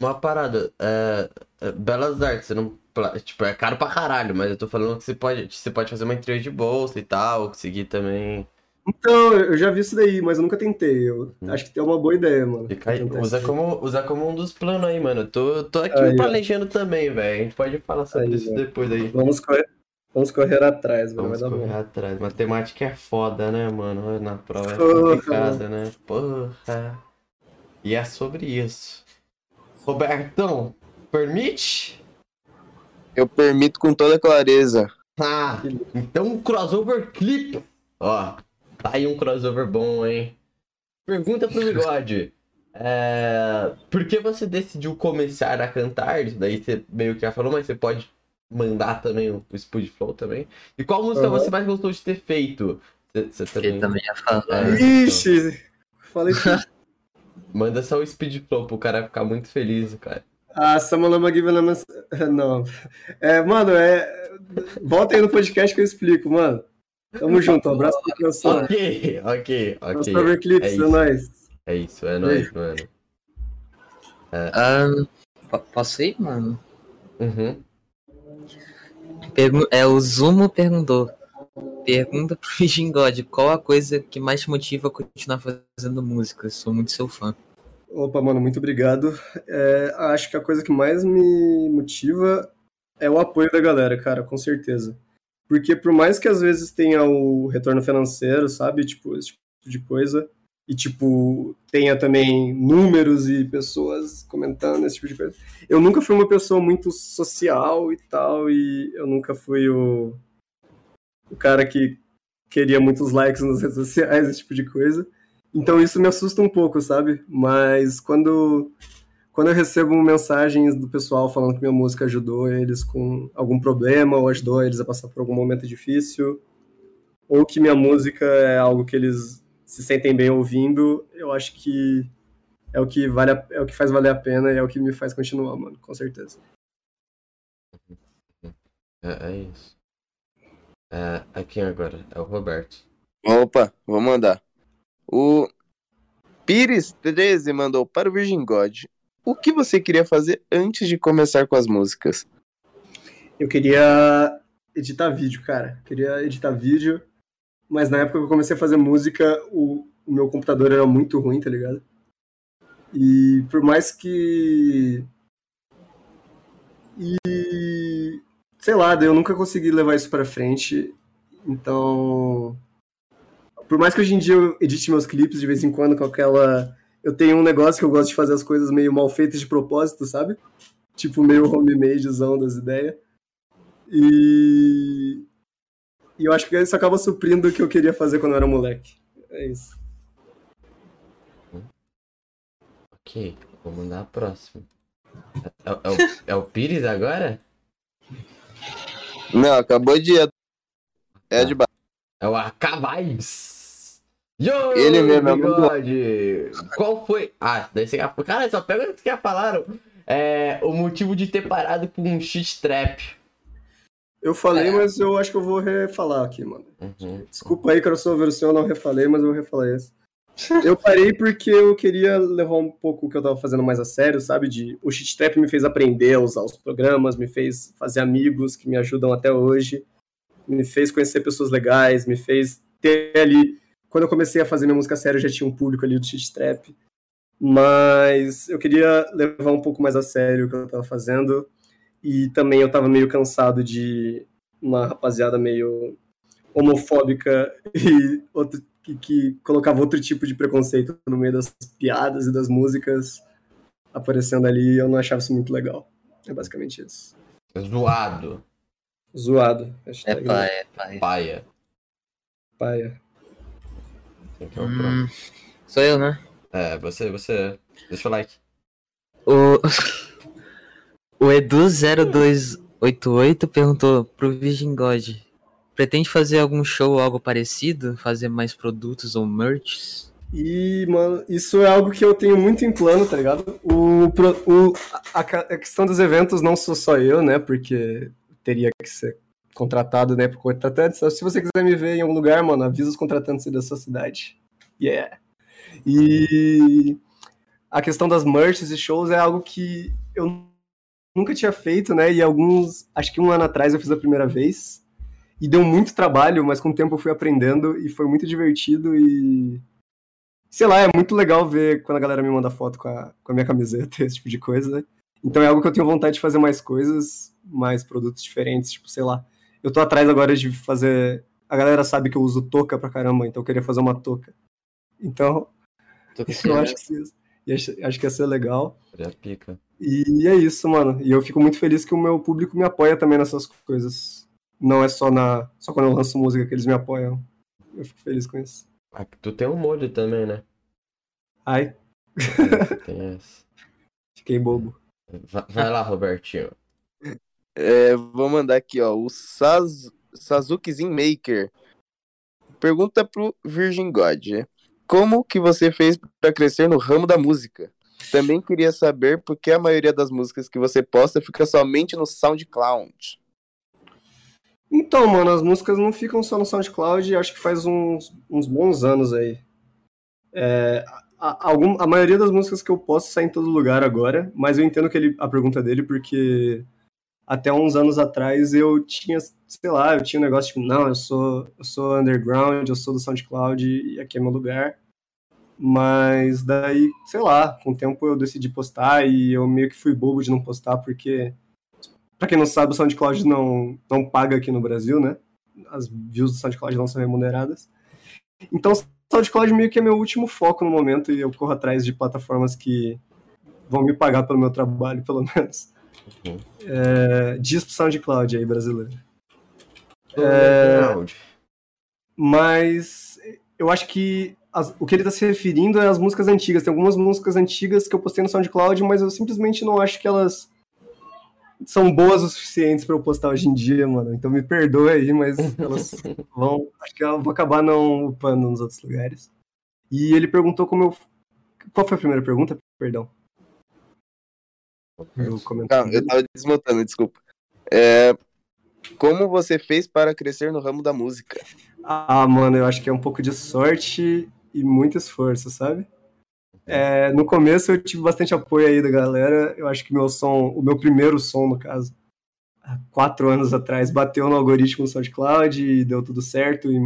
uma parada. É, é, Belas Artes, você não. Tipo, é caro pra caralho, mas eu tô falando que você pode, você pode fazer uma entrega de bolsa e tal, conseguir também. Então, eu já vi isso daí, mas eu nunca tentei. Eu hum. acho que é uma boa ideia, mano. Aí, usa, como, usa como um dos planos aí, mano. Eu tô, tô aqui aí, planejando ó. também, velho. A gente pode falar sobre aí, isso véio. depois aí. Vamos correr, vamos correr atrás, mano. Vamos correr bom. atrás. Matemática é foda, né, mano? Na prova é complicada, né? Porra. E é sobre isso. Robertão, permite? Eu permito com toda clareza. Ah, então um crossover clip. Ó, tá aí um crossover bom, hein? Pergunta pro Bigode. É, por que você decidiu começar a cantar? Isso daí você meio que já falou, mas você pode mandar também o Speed Flow também. E qual música uhum. você mais gostou de ter feito? Você, você também... também ia falar. É, Ixi, então. falei que Manda só o speed flow pro cara ficar muito feliz, cara. Ah, Samalama Givenamas. Não. É, mano, é. Volta aí no podcast que eu explico, mano. Tamo junto, um abraço pro professor. Ok, ok, ok. Crossover Clips, é, é nóis. É isso, é nóis, mano. É. Um, posso ir, mano? Uhum. Pergun é, o Zumo perguntou. Pergunta pro Gingod, qual a coisa que mais te motiva a continuar fazendo música? Sou muito seu fã. Opa, mano, muito obrigado. É, acho que a coisa que mais me motiva é o apoio da galera, cara, com certeza. Porque por mais que às vezes tenha o retorno financeiro, sabe? Tipo, esse tipo de coisa. E, tipo, tenha também números e pessoas comentando esse tipo de coisa. Eu nunca fui uma pessoa muito social e tal, e eu nunca fui o, o cara que queria muitos likes nas redes sociais, esse tipo de coisa. Então isso me assusta um pouco, sabe? Mas quando quando eu recebo mensagens do pessoal falando que minha música ajudou eles com algum problema ou ajudou eles a passar por algum momento difícil, ou que minha música é algo que eles se sentem bem ouvindo, eu acho que é o que vale a, é o que faz valer a pena e é o que me faz continuar, mano, com certeza. É, é isso. É, aqui agora, é o Roberto. Opa, vou mandar. O Pires 13 mandou para o Virgin God. O que você queria fazer antes de começar com as músicas? Eu queria editar vídeo, cara. Queria editar vídeo, mas na época que eu comecei a fazer música, o, o meu computador era muito ruim, tá ligado? E por mais que. E. Sei lá, eu nunca consegui levar isso pra frente. Então. Por mais que hoje em dia eu edite meus clipes de vez em quando com aquela eu tenho um negócio que eu gosto de fazer as coisas meio mal feitas de propósito, sabe? Tipo, meio homemadezão das ideias. E... e eu acho que isso acaba suprindo o que eu queria fazer quando eu era moleque. É isso. Ok, vou mandar a próxima. É, é, o, é o Pires agora? Não, acabou de. É de baixo. É o Acabais. Yo, Ele mesmo, é bigode. Qual foi? Ah, daí você Cara, só pega o que já falaram. É, o motivo de ter parado com um shit trap. Eu falei, é. mas eu acho que eu vou refalar aqui, mano. Uhum. Desculpa aí, crossover, se eu não refalei, mas eu vou refalar isso. Eu parei porque eu queria levar um pouco o que eu tava fazendo mais a sério, sabe? De, o shit trap me fez aprender a usar os programas, me fez fazer amigos que me ajudam até hoje, me fez conhecer pessoas legais, me fez ter ali quando eu comecei a fazer minha música séria, já tinha um público ali do shit trap. Mas eu queria levar um pouco mais a sério o que eu tava fazendo. E também eu tava meio cansado de uma rapaziada meio homofóbica e outro, que, que colocava outro tipo de preconceito no meio das piadas e das músicas aparecendo ali. Eu não achava isso muito legal. É basicamente isso. Zoado. Zoado. É paia, é paia. Paia. Paia. Então, hum, sou eu, né? É, você, você. Deixa o like. O, o Edu0288 perguntou pro Virgin God: pretende fazer algum show ou algo parecido? Fazer mais produtos ou merch? E, mano, isso é algo que eu tenho muito em plano, tá ligado? O, o, a, a questão dos eventos não sou só eu, né? Porque teria que ser contratado, né, por contratantes. Se você quiser me ver em algum lugar, mano, avisa os contratantes da sua cidade. Yeah. E a questão das merches e shows é algo que eu nunca tinha feito, né? E alguns, acho que um ano atrás eu fiz a primeira vez. E deu muito trabalho, mas com o tempo eu fui aprendendo e foi muito divertido e sei lá, é muito legal ver quando a galera me manda foto com a, com a minha camiseta, esse tipo de coisa. Né? Então é algo que eu tenho vontade de fazer mais coisas, mais produtos diferentes, tipo, sei lá, eu tô atrás agora de fazer. A galera sabe que eu uso touca pra caramba, então eu queria fazer uma touca. Então, eu acho que, acho que ia ser legal. Pica. E é isso, mano. E eu fico muito feliz que o meu público me apoia também nessas coisas. Não é só na só quando eu lanço música que eles me apoiam. Eu fico feliz com isso. Ah, tu tem um molho também, né? Ai. Tem essa. Fiquei bobo. Vai, vai lá, Robertinho. É, vou mandar aqui, ó. O Saz... Sazuki Maker pergunta pro Virgin God: Como que você fez para crescer no ramo da música? Também queria saber por que a maioria das músicas que você posta fica somente no SoundCloud. Então, mano, as músicas não ficam só no SoundCloud, acho que faz uns, uns bons anos aí. É, a, algum, a maioria das músicas que eu posto sai em todo lugar agora, mas eu entendo que ele, a pergunta dele, porque até uns anos atrás eu tinha, sei lá, eu tinha um negócio tipo, não, eu sou, eu sou underground, eu sou do SoundCloud e aqui é meu lugar. Mas daí, sei lá, com o tempo eu decidi postar e eu meio que fui bobo de não postar porque Pra quem não sabe, o SoundCloud não, não paga aqui no Brasil, né? As views do SoundCloud não são remuneradas. Então, o SoundCloud meio que é meu último foco no momento e eu corro atrás de plataformas que vão me pagar pelo meu trabalho, pelo menos. Uhum. É, diz pro SoundCloud aí, brasileiro. É, mas eu acho que as, o que ele está se referindo é as músicas antigas. Tem algumas músicas antigas que eu postei no SoundCloud, mas eu simplesmente não acho que elas são boas o suficientes para eu postar hoje em dia, mano. Então me perdoe aí, mas elas vão. Acho que eu vou acabar não upando nos outros lugares. E ele perguntou como eu. Qual foi a primeira pergunta? Perdão. Eu, Não, eu tava desmontando, desculpa. É, como você fez para crescer no ramo da música? Ah, mano, eu acho que é um pouco de sorte e muito esforço, sabe? É, no começo eu tive bastante apoio aí da galera. Eu acho que meu som, o meu primeiro som, no caso, há quatro anos atrás, bateu no algoritmo do SoundCloud e deu tudo certo. E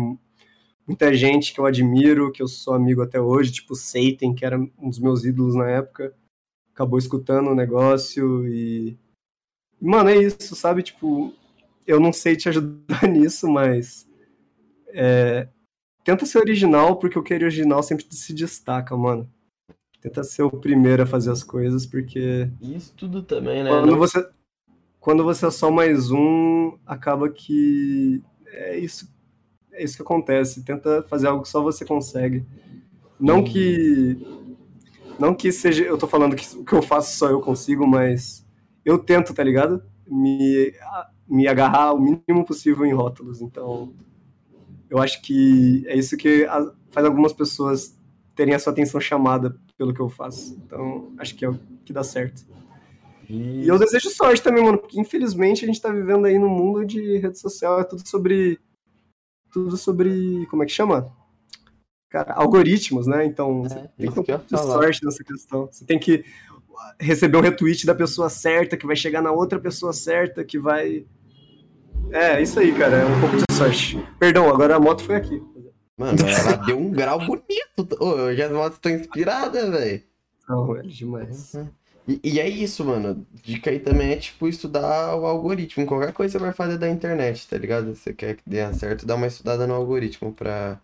muita gente que eu admiro, que eu sou amigo até hoje, tipo Satan, que era um dos meus ídolos na época, acabou escutando o negócio e. Mano, é isso, sabe? Tipo, eu não sei te ajudar nisso, mas. É... Tenta ser original, porque o que é original sempre se destaca, mano tenta ser o primeiro a fazer as coisas, porque. Isso tudo também, né? Quando você, quando você é só mais um, acaba que. É isso, é isso que acontece. Tenta fazer algo que só você consegue. Não que. Não que seja. Eu tô falando que o que eu faço só eu consigo, mas. Eu tento, tá ligado? Me, me agarrar o mínimo possível em rótulos. Então. Eu acho que é isso que faz algumas pessoas terem a sua atenção chamada pelo que eu faço. Então, acho que é o que dá certo. E eu desejo sorte também, mano, porque infelizmente a gente tá vivendo aí no mundo de rede social, é tudo sobre. Tudo sobre. Como é que chama? Cara, algoritmos, né? Então, é, tem que ter um sorte nessa questão. Você tem que receber um retweet da pessoa certa, que vai chegar na outra pessoa certa, que vai. É, isso aí, cara, é um pouco de sorte. Perdão, agora a moto foi aqui. Mano, ela deu um grau bonito. Oh, eu já estou inspirada, velho. Não, é demais. Uhum. E, e, é isso, mano. Dica aí também é, tipo, estudar o algoritmo. Qualquer coisa você vai fazer da internet, tá ligado? Você quer que dê certo, dá uma estudada no algoritmo pra.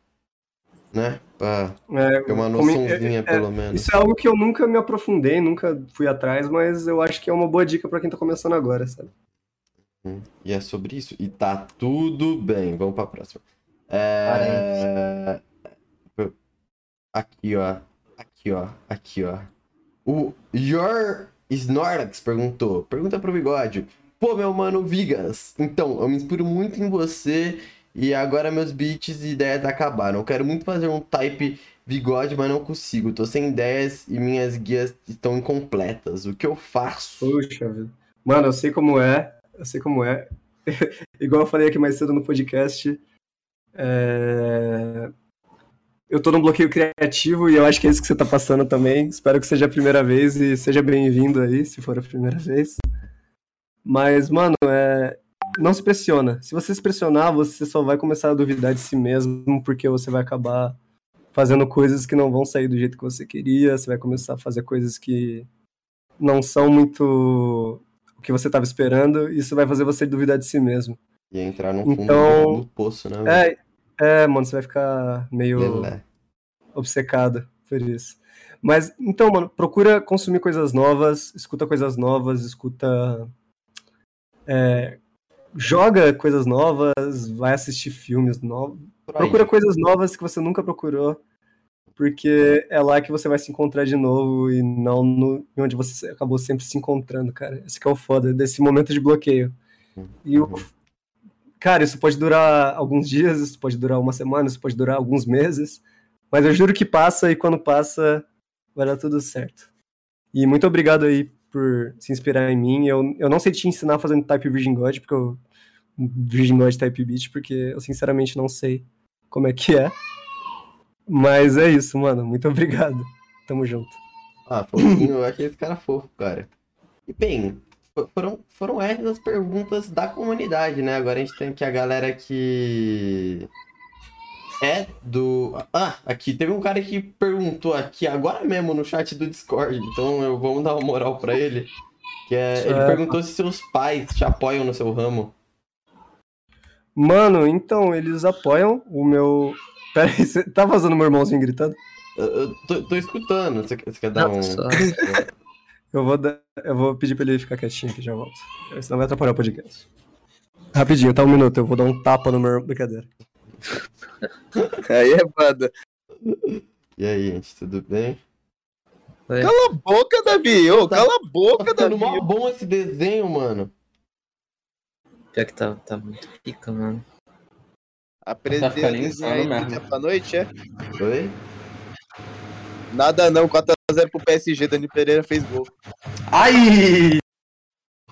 Né? Pra é, ter uma noçãozinha, é, é, pelo menos. Isso é algo que eu nunca me aprofundei, nunca fui atrás, mas eu acho que é uma boa dica pra quem tá começando agora, sabe? Hum, e é sobre isso. E tá tudo bem. Vamos pra próxima. É... Aqui, ó. Aqui, ó. Aqui, ó. O Your Snorlax perguntou. Pergunta pro Bigode. Pô, meu mano Vigas. Então, eu me inspiro muito em você e agora meus beats e ideias acabaram. Eu quero muito fazer um type bigode, mas não consigo. Tô sem ideias e minhas guias estão incompletas. O que eu faço? Puxa vida. Mano, eu sei como é. Eu sei como é. Igual eu falei aqui mais cedo no podcast. É... Eu tô num bloqueio criativo e eu acho que é isso que você tá passando também. Espero que seja a primeira vez e seja bem-vindo aí, se for a primeira vez. Mas, mano, é... não se pressiona. Se você se pressionar, você só vai começar a duvidar de si mesmo, porque você vai acabar fazendo coisas que não vão sair do jeito que você queria, você vai começar a fazer coisas que não são muito o que você estava esperando, e isso vai fazer você duvidar de si mesmo. E entrar no fundo então, do poço, né? É, é, mano, você vai ficar meio obcecado por isso. Mas, então, mano, procura consumir coisas novas, escuta coisas novas, escuta. É, joga coisas novas, vai assistir filmes novos. Procura coisas novas que você nunca procurou, porque é lá que você vai se encontrar de novo e não no, onde você acabou sempre se encontrando, cara. Esse que é o foda desse momento de bloqueio. E o uhum. Cara, isso pode durar alguns dias, isso pode durar uma semana, isso pode durar alguns meses. Mas eu juro que passa e quando passa, vai dar tudo certo. E muito obrigado aí por se inspirar em mim. Eu, eu não sei te ensinar fazendo Type Virgin God, porque eu. Virgin God Type Beat, porque eu sinceramente não sei como é que é. Mas é isso, mano. Muito obrigado. Tamo junto. Ah, fofinho, eu achei esse cara fofo, cara. E bem, foram, foram essas as perguntas da comunidade, né? Agora a gente tem aqui a galera que é do. Ah, aqui teve um cara que perguntou aqui agora mesmo no chat do Discord, então eu vamos dar uma moral pra ele. Que é, ele perguntou se seus pais te apoiam no seu ramo. Mano, então, eles apoiam o meu. Pera aí, você tá vazando meu irmãozinho gritando? Eu, eu tô, tô escutando. Você, quer- você quer dar Não, um. Eu vou, dar- eu vou pedir pra ele ficar quietinho aqui, já volto. Senão vai atrapalhar o podcast. Rapidinho, tá um minuto, eu vou dar um tapa no meu. Brincadeira. Aí é foda. E aí, gente, tudo bem? Oi. Cala a boca, Davi. Ô, Tá- cala a Tá boca, ficando Davi. mó bom esse desenho, mano. Pior que tá, tá muito pica, mano. Aprendeu Tá a desenhar aí pra noite, é? Oi? Nada não, 4x0 pro PSG, Dani Pereira fez gol. Ai!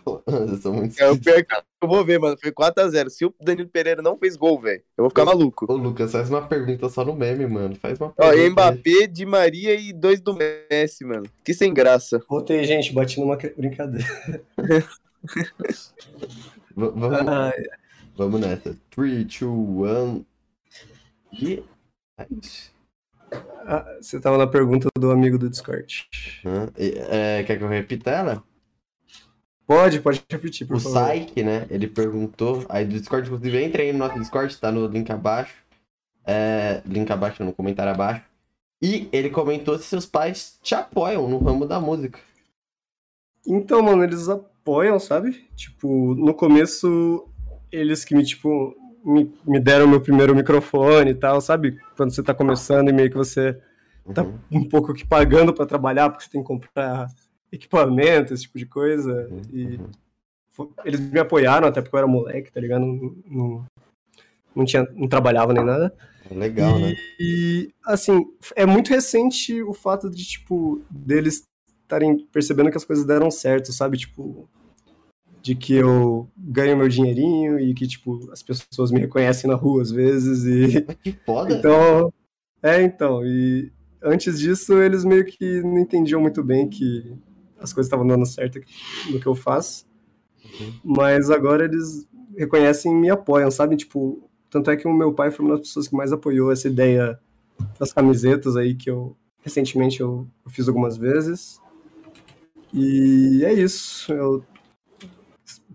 Eu sou muito É o pior que eu vou ver, mano. Foi 4x0. Se o Danilo Pereira não fez gol, velho, eu vou ficar maluco. Ô, Lucas, faz uma pergunta só no meme, mano. Faz uma Ó, pergunta. Mbappé, Di Maria e dois do Messi, mano. Que sem graça. Voltei, gente, bati numa brincadeira. Vamos, Ai, vamos nessa. 3, 2, 1. E. Ah, você tava na pergunta do amigo do Discord. E, é, quer que eu repita ela? Pode, pode repetir, por O favor. Saik, né? Ele perguntou. Aí do Discord, inclusive, entra aí no nosso Discord, tá no link abaixo. É, link abaixo, no comentário abaixo. E ele comentou se seus pais te apoiam no ramo da música. Então, mano, eles apoiam, sabe? Tipo, no começo, eles que me, tipo, me, me deram meu primeiro microfone e tal, sabe? Quando você tá começando e meio que você Tá. Uhum. um pouco que pagando pra trabalhar, porque você tem que comprar equipamento, esse tipo de coisa. E Uhum. eles me apoiaram, até porque eu era moleque, tá ligado? Não, não, não, tinha, não trabalhava nem nada. Legal, e, né? e, assim, é muito recente o fato de, tipo, deles estarem percebendo que as coisas deram certo, sabe? Tipo, de que eu ganho meu dinheirinho e que, tipo, as pessoas me reconhecem na rua às vezes e... Mas que foda. Então, é, então, e antes disso eles meio que não entendiam muito bem que as coisas estavam dando certo no que eu faço. Uhum. Mas agora eles reconhecem e me apoiam, sabe? Tipo, tanto é que o meu pai foi uma das pessoas que mais apoiou essa ideia das camisetas aí que eu recentemente eu, eu fiz algumas vezes. E é isso. Eu,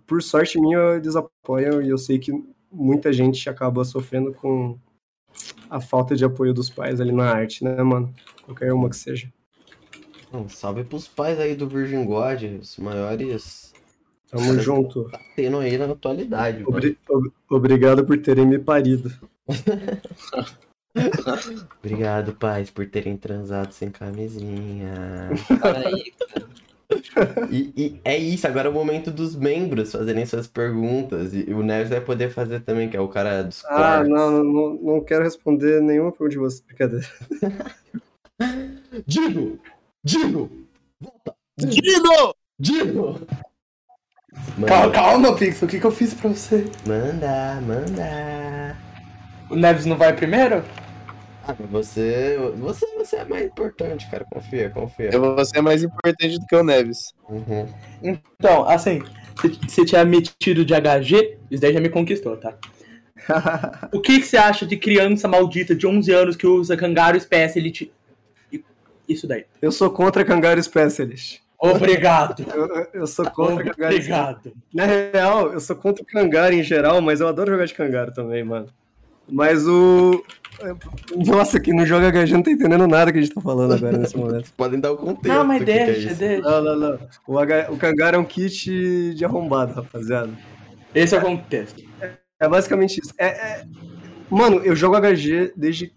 por sorte minha, eles apoiam e eu sei que muita gente acaba sofrendo com a falta de apoio dos pais ali na arte, né, mano? Qualquer uma que seja. Um salve pros pais aí do Virgin God, os maiores Tamo junto. tendo aí na atualidade. mano. Obri- ob- obrigado por terem me parido. Obrigado, pais, por terem transado sem camisinha. Para aí. E, e é isso, agora é o momento dos membros fazerem suas perguntas. E o Neves vai poder fazer também, que é o cara dos Ah, não, não, não, quero responder nenhuma pergunta de você. Brincadeira. Digo! Digo! Volta! Dino! Digo! Calma, Manda, calma, Pix, o que, que eu fiz pra você? manda, manda. O Neves não vai primeiro? Você, você, você é mais importante, cara. Confia, confia. Eu vou ser mais importante do que o Neves. Uhum. Então, assim, se você tinha metido de HG, isso daí já me conquistou, tá? O que, você acha de criança maldita de 11 anos que usa Kangaroo Speciality? E- Isso daí. Eu sou contra Kangaroo Specialist. Obrigado. Eu, eu- sou contra Specialist. Obrigado. Na real, eu sou contra o Kangaroo em geral, mas eu adoro jogar de Kangaroo também, mano. Mas o. Nossa, quem não joga HG não tá entendendo nada que a gente tá falando agora nesse momento. Podem dar o contexto. Não, mas que que é deixa, isso. deixa. Não, não, não. O, H... o Kangaroo é um kit de arrombado, rapaziada. Esse é o contexto. É basicamente isso. É, é- Mano, eu jogo HG desde.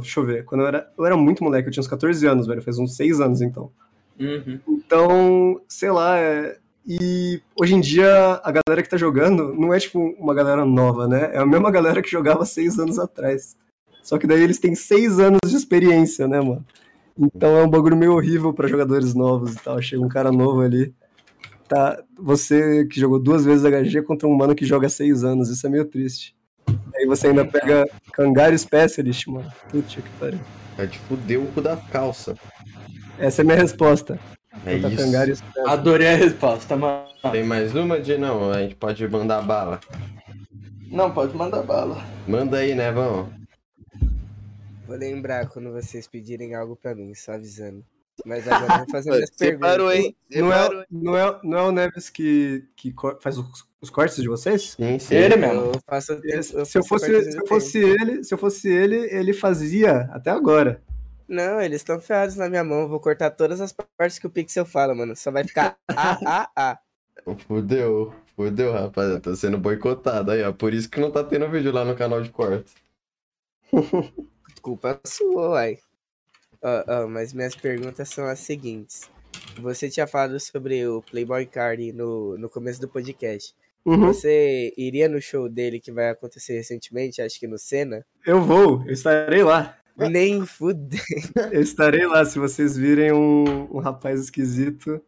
Deixa eu ver. Quando eu era. Eu era muito moleque, eu tinha uns 14 anos, velho. Faz uns 6 anos então. Uhum. Então, sei lá, é... e hoje em dia a galera que tá jogando não é tipo uma galera nova, né? É a mesma galera que jogava seis anos atrás. Só que daí eles têm seis anos de experiência, né, mano? Então é um bagulho meio horrível pra jogadores novos e tal. Chega um cara novo ali. Tá, você que jogou duas vezes HG contra um mano que joga seis anos, isso é meio triste. Aí você ainda pega Kangaroo Specialist, mano. Putz, que pariu. Vai te fuder o cu da calça. Essa é a minha resposta. É isso. e estresse. Adorei a resposta, mano. Tem mais uma, de não? A gente pode mandar bala. Não, pode mandar bala. Manda aí, né, vão? Vou lembrar quando vocês pedirem algo pra mim, só avisando. Mas agora eu vou fazer minhas Você parou, perguntas. hein? Você Não parou, é, não, é, não é o Neves que, que faz os, cortes de vocês? Sim, sim. Ele mesmo. Eu faço, eu se eu fosse, se eu no fosse tempo. ele, se eu fosse ele, ele fazia até agora. Não, eles estão ferrados na minha mão. Eu vou cortar todas as partes que o Pixel fala, mano. Só vai ficar A, A, A. Fudeu, fudeu, rapaziada. Tô sendo boicotado aí, ó. Por isso que não tá tendo vídeo lá no canal de cortes. Culpa sua, uai. Ó, ó, mas minhas perguntas são as seguintes. Você tinha falado sobre o Playboy Card no, no começo do podcast. Uhum. Você iria no show dele que vai acontecer recentemente, acho que no Senna? Eu vou, eu estarei lá. Nem fuder, Eu estarei lá. Se vocês virem um, um rapaz esquisito.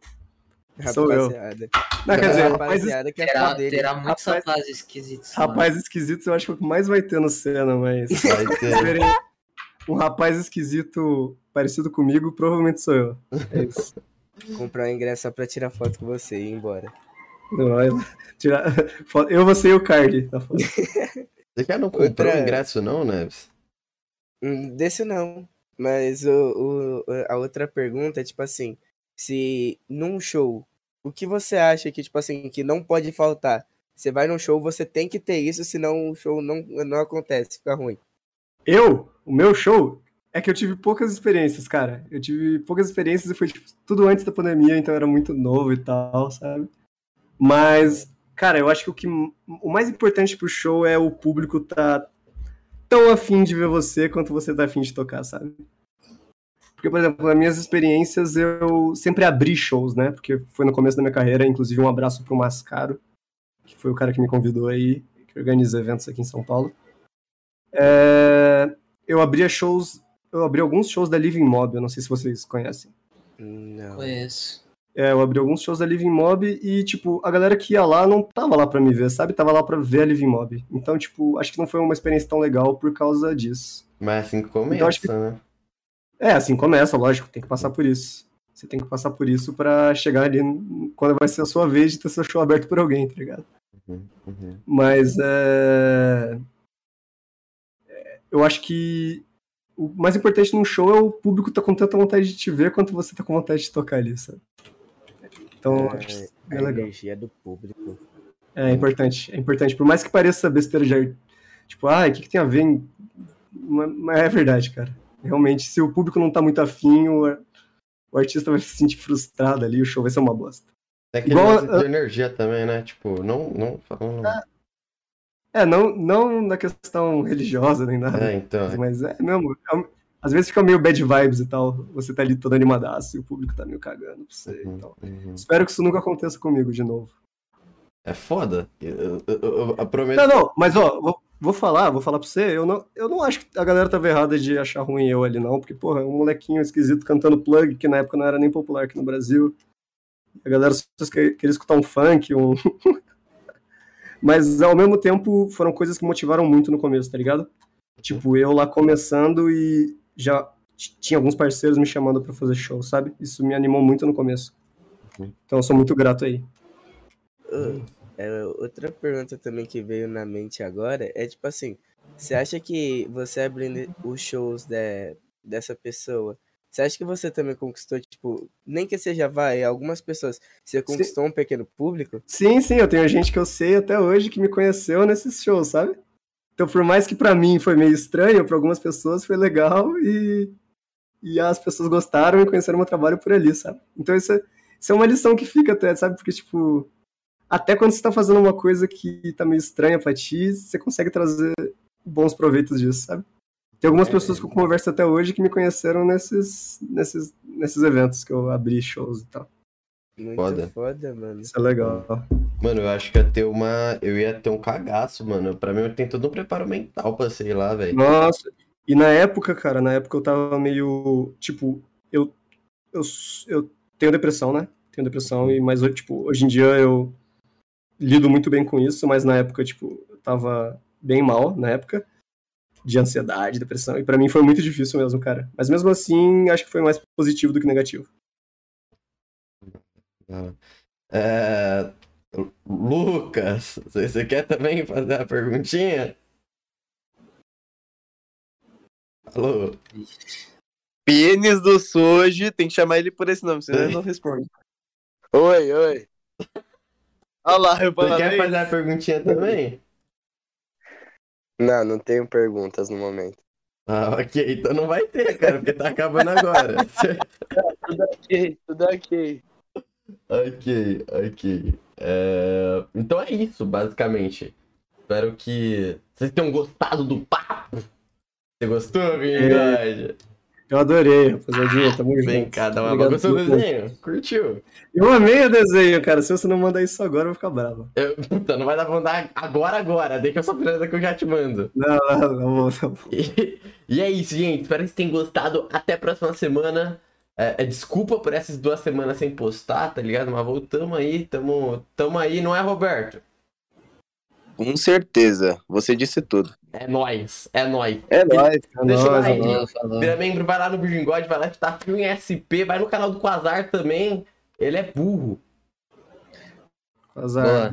Sou eu. rapaziada. Não, quer dizer, rapaz, rapaziada que é Terá, dele. terá muitos Rapaz- rapazes esquisitos. mano. rapaz esquisito eu acho que o que mais vai ter no cena, mas. Vai ter. Um rapaz esquisito parecido comigo, provavelmente sou eu. É isso. Comprar um ingresso só pra tirar foto com você e ir embora. Não, vai lá. Tirar... foto- Eu vou ser o card foto. Você já não comprou Outra- o ingresso, não, Neves? Hum, Desse não. Mas o, o- a outra pergunta é tipo assim: se num show, o que você acha que, tipo assim, que não pode faltar? Você vai num show, você tem que ter isso, senão o show não, não acontece, fica ruim. Eu, o meu show, é que eu tive poucas experiências, cara. Eu tive poucas experiências e foi tipo, tudo antes da pandemia, então era muito novo e tal, sabe? Mas, cara, eu acho que o, que o mais importante pro show é o público tá tão afim de ver você quanto você tá afim de tocar, sabe? Porque, por exemplo, nas minhas experiências, eu sempre abri shows, né? Porque foi no começo da minha carreira, inclusive um abraço pro Mascaro, que foi o cara que me convidou aí, que organiza eventos aqui em São Paulo. É, eu abria shows, eu abri alguns shows da Living Mob, eu não sei se vocês conhecem. Não. Conheço. É, eu abri alguns shows da Living Mob e, tipo, a galera que ia lá não tava lá pra me ver, sabe? Tava lá pra ver a Living Mob. Então, tipo, acho que não foi uma experiência tão legal por causa disso. Mas assim que começa, Então, acho que- né? É, assim começa, lógico, tem que passar por isso. Você tem que passar por isso pra chegar ali quando vai ser a sua vez de ter seu show aberto por alguém, tá ligado? Uhum, uhum. Mas é... é, Eu acho que o mais importante num show é o público tá com tanta vontade de te ver quanto você tá com vontade de tocar ali, sabe? Então, acho que a é legal. energia do público. É importante, é importante. Por mais que pareça besteira de tipo, ah, o que, que tem a ver? em-" Mas é verdade, cara. Realmente, se o público não tá muito afim, o, o artista vai se sentir frustrado ali, o show vai ser uma bosta. É aquele Igual lance a- de energia também, né? Tipo, não, não falando. É, não, não na questão religiosa nem nada, É, então. é- mas é mesmo. é às vezes fica meio bad vibes e tal. Você tá ali todo animadaço e o público tá meio cagando pra você Uhum, e tal. uhum. Espero que isso nunca aconteça comigo de novo. É foda. Eu, eu, eu- eu prometo. Não, não, mas ó, vou, vou falar, vou falar pra você, eu não, eu não acho que a galera tava errada de achar ruim eu ali, não, porque, porra, é um molequinho esquisito cantando plug, que na época não era nem popular aqui no Brasil. A galera só que- queria escutar um funk, um. mas ao mesmo tempo foram coisas que motivaram muito no começo, tá ligado? Tipo, eu lá começando e já tinha alguns parceiros me chamando pra fazer show, sabe? Isso me animou muito no começo. Então eu sou muito grato aí. É, outra pergunta também que veio na mente agora é tipo assim, você acha que você abrindo os shows de, dessa pessoa, você acha que você também conquistou, tipo, nem que seja, vai, algumas pessoas, você conquistou um pequeno público? Sim, sim, eu tenho gente que eu sei até hoje que me conheceu nesses shows, sabe? Então, por mais que pra mim foi meio estranho, pra algumas pessoas foi legal e, e as pessoas gostaram e conheceram meu trabalho por ali, sabe? Então, isso é, isso é uma lição que fica até, sabe? Porque, tipo, até quando você tá fazendo uma coisa que tá meio estranha pra ti, você consegue trazer bons proveitos disso, sabe? Tem algumas É. pessoas que eu converso até hoje que me conheceram nesses, nesses, nesses eventos que eu abri shows e tal. Muito Foda. foda, mano. Isso é legal. Mano, eu acho que ia ter uma. Eu ia ter um cagaço, mano. Pra mim tem todo um preparo mental pra sei lá, velho. Nossa, e na época, cara, na época eu tava meio, tipo, eu, eu, eu tenho depressão, né? Tenho depressão, e, mas, tipo, hoje em dia eu lido muito bem com isso, mas na época, tipo, eu tava bem mal, na época, de ansiedade, depressão, e pra mim foi muito difícil mesmo, cara. Mas mesmo assim, acho que foi mais positivo do que negativo. É, Lucas, você quer também fazer a perguntinha? Alô? Pênis do Soji, tem que chamar ele por esse nome, senão ele não responde. Oi, oi. Olha lá, eu Você quer falei. fazer a perguntinha também? Não, não tenho perguntas no momento. Ah, ok. Então não vai ter, cara, porque tá acabando agora. Tudo ok, tudo ok. ok, ok. É, Então é isso, basicamente. Espero que vocês tenham gostado do papo. Você gostou, Bigode? Eu adorei, rapaziadinha. Tamo junto. Vem cá, dá uma Obrigado Gostou do desenho? Curtiu? Eu amei o desenho, cara. Se você não mandar isso agora, eu vou ficar bravo. Eu- Puta, não vai dar pra mandar agora, agora. Deixa eu só finalizar que eu já te mando. Não, não, não vou, não vou. E, e é isso, gente. Espero que vocês tenham gostado. Até a próxima semana. É, é, desculpa por essas duas semanas sem postar, tá ligado? Mas voltamos aí, tamo, tamo aí, não é, Roberto? Com certeza, você disse tudo. É nóis, é nóis. É nóis. É Deixa o nóis, like. é nóis. Vira membro, vai lá no God, vai lá tá frio em SP, vai no canal do Quasar também. Ele é burro. Azar.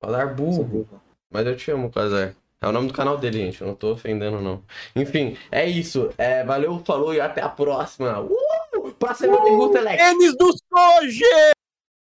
Quasar burro. Mas eu te amo, Quasar. É o nome do canal dele, gente. Eu não tô ofendendo, não. Enfim, é isso. É, valeu, falou e até a próxima. Uh! Próxima tem Guto Elect. Pênis do Soji!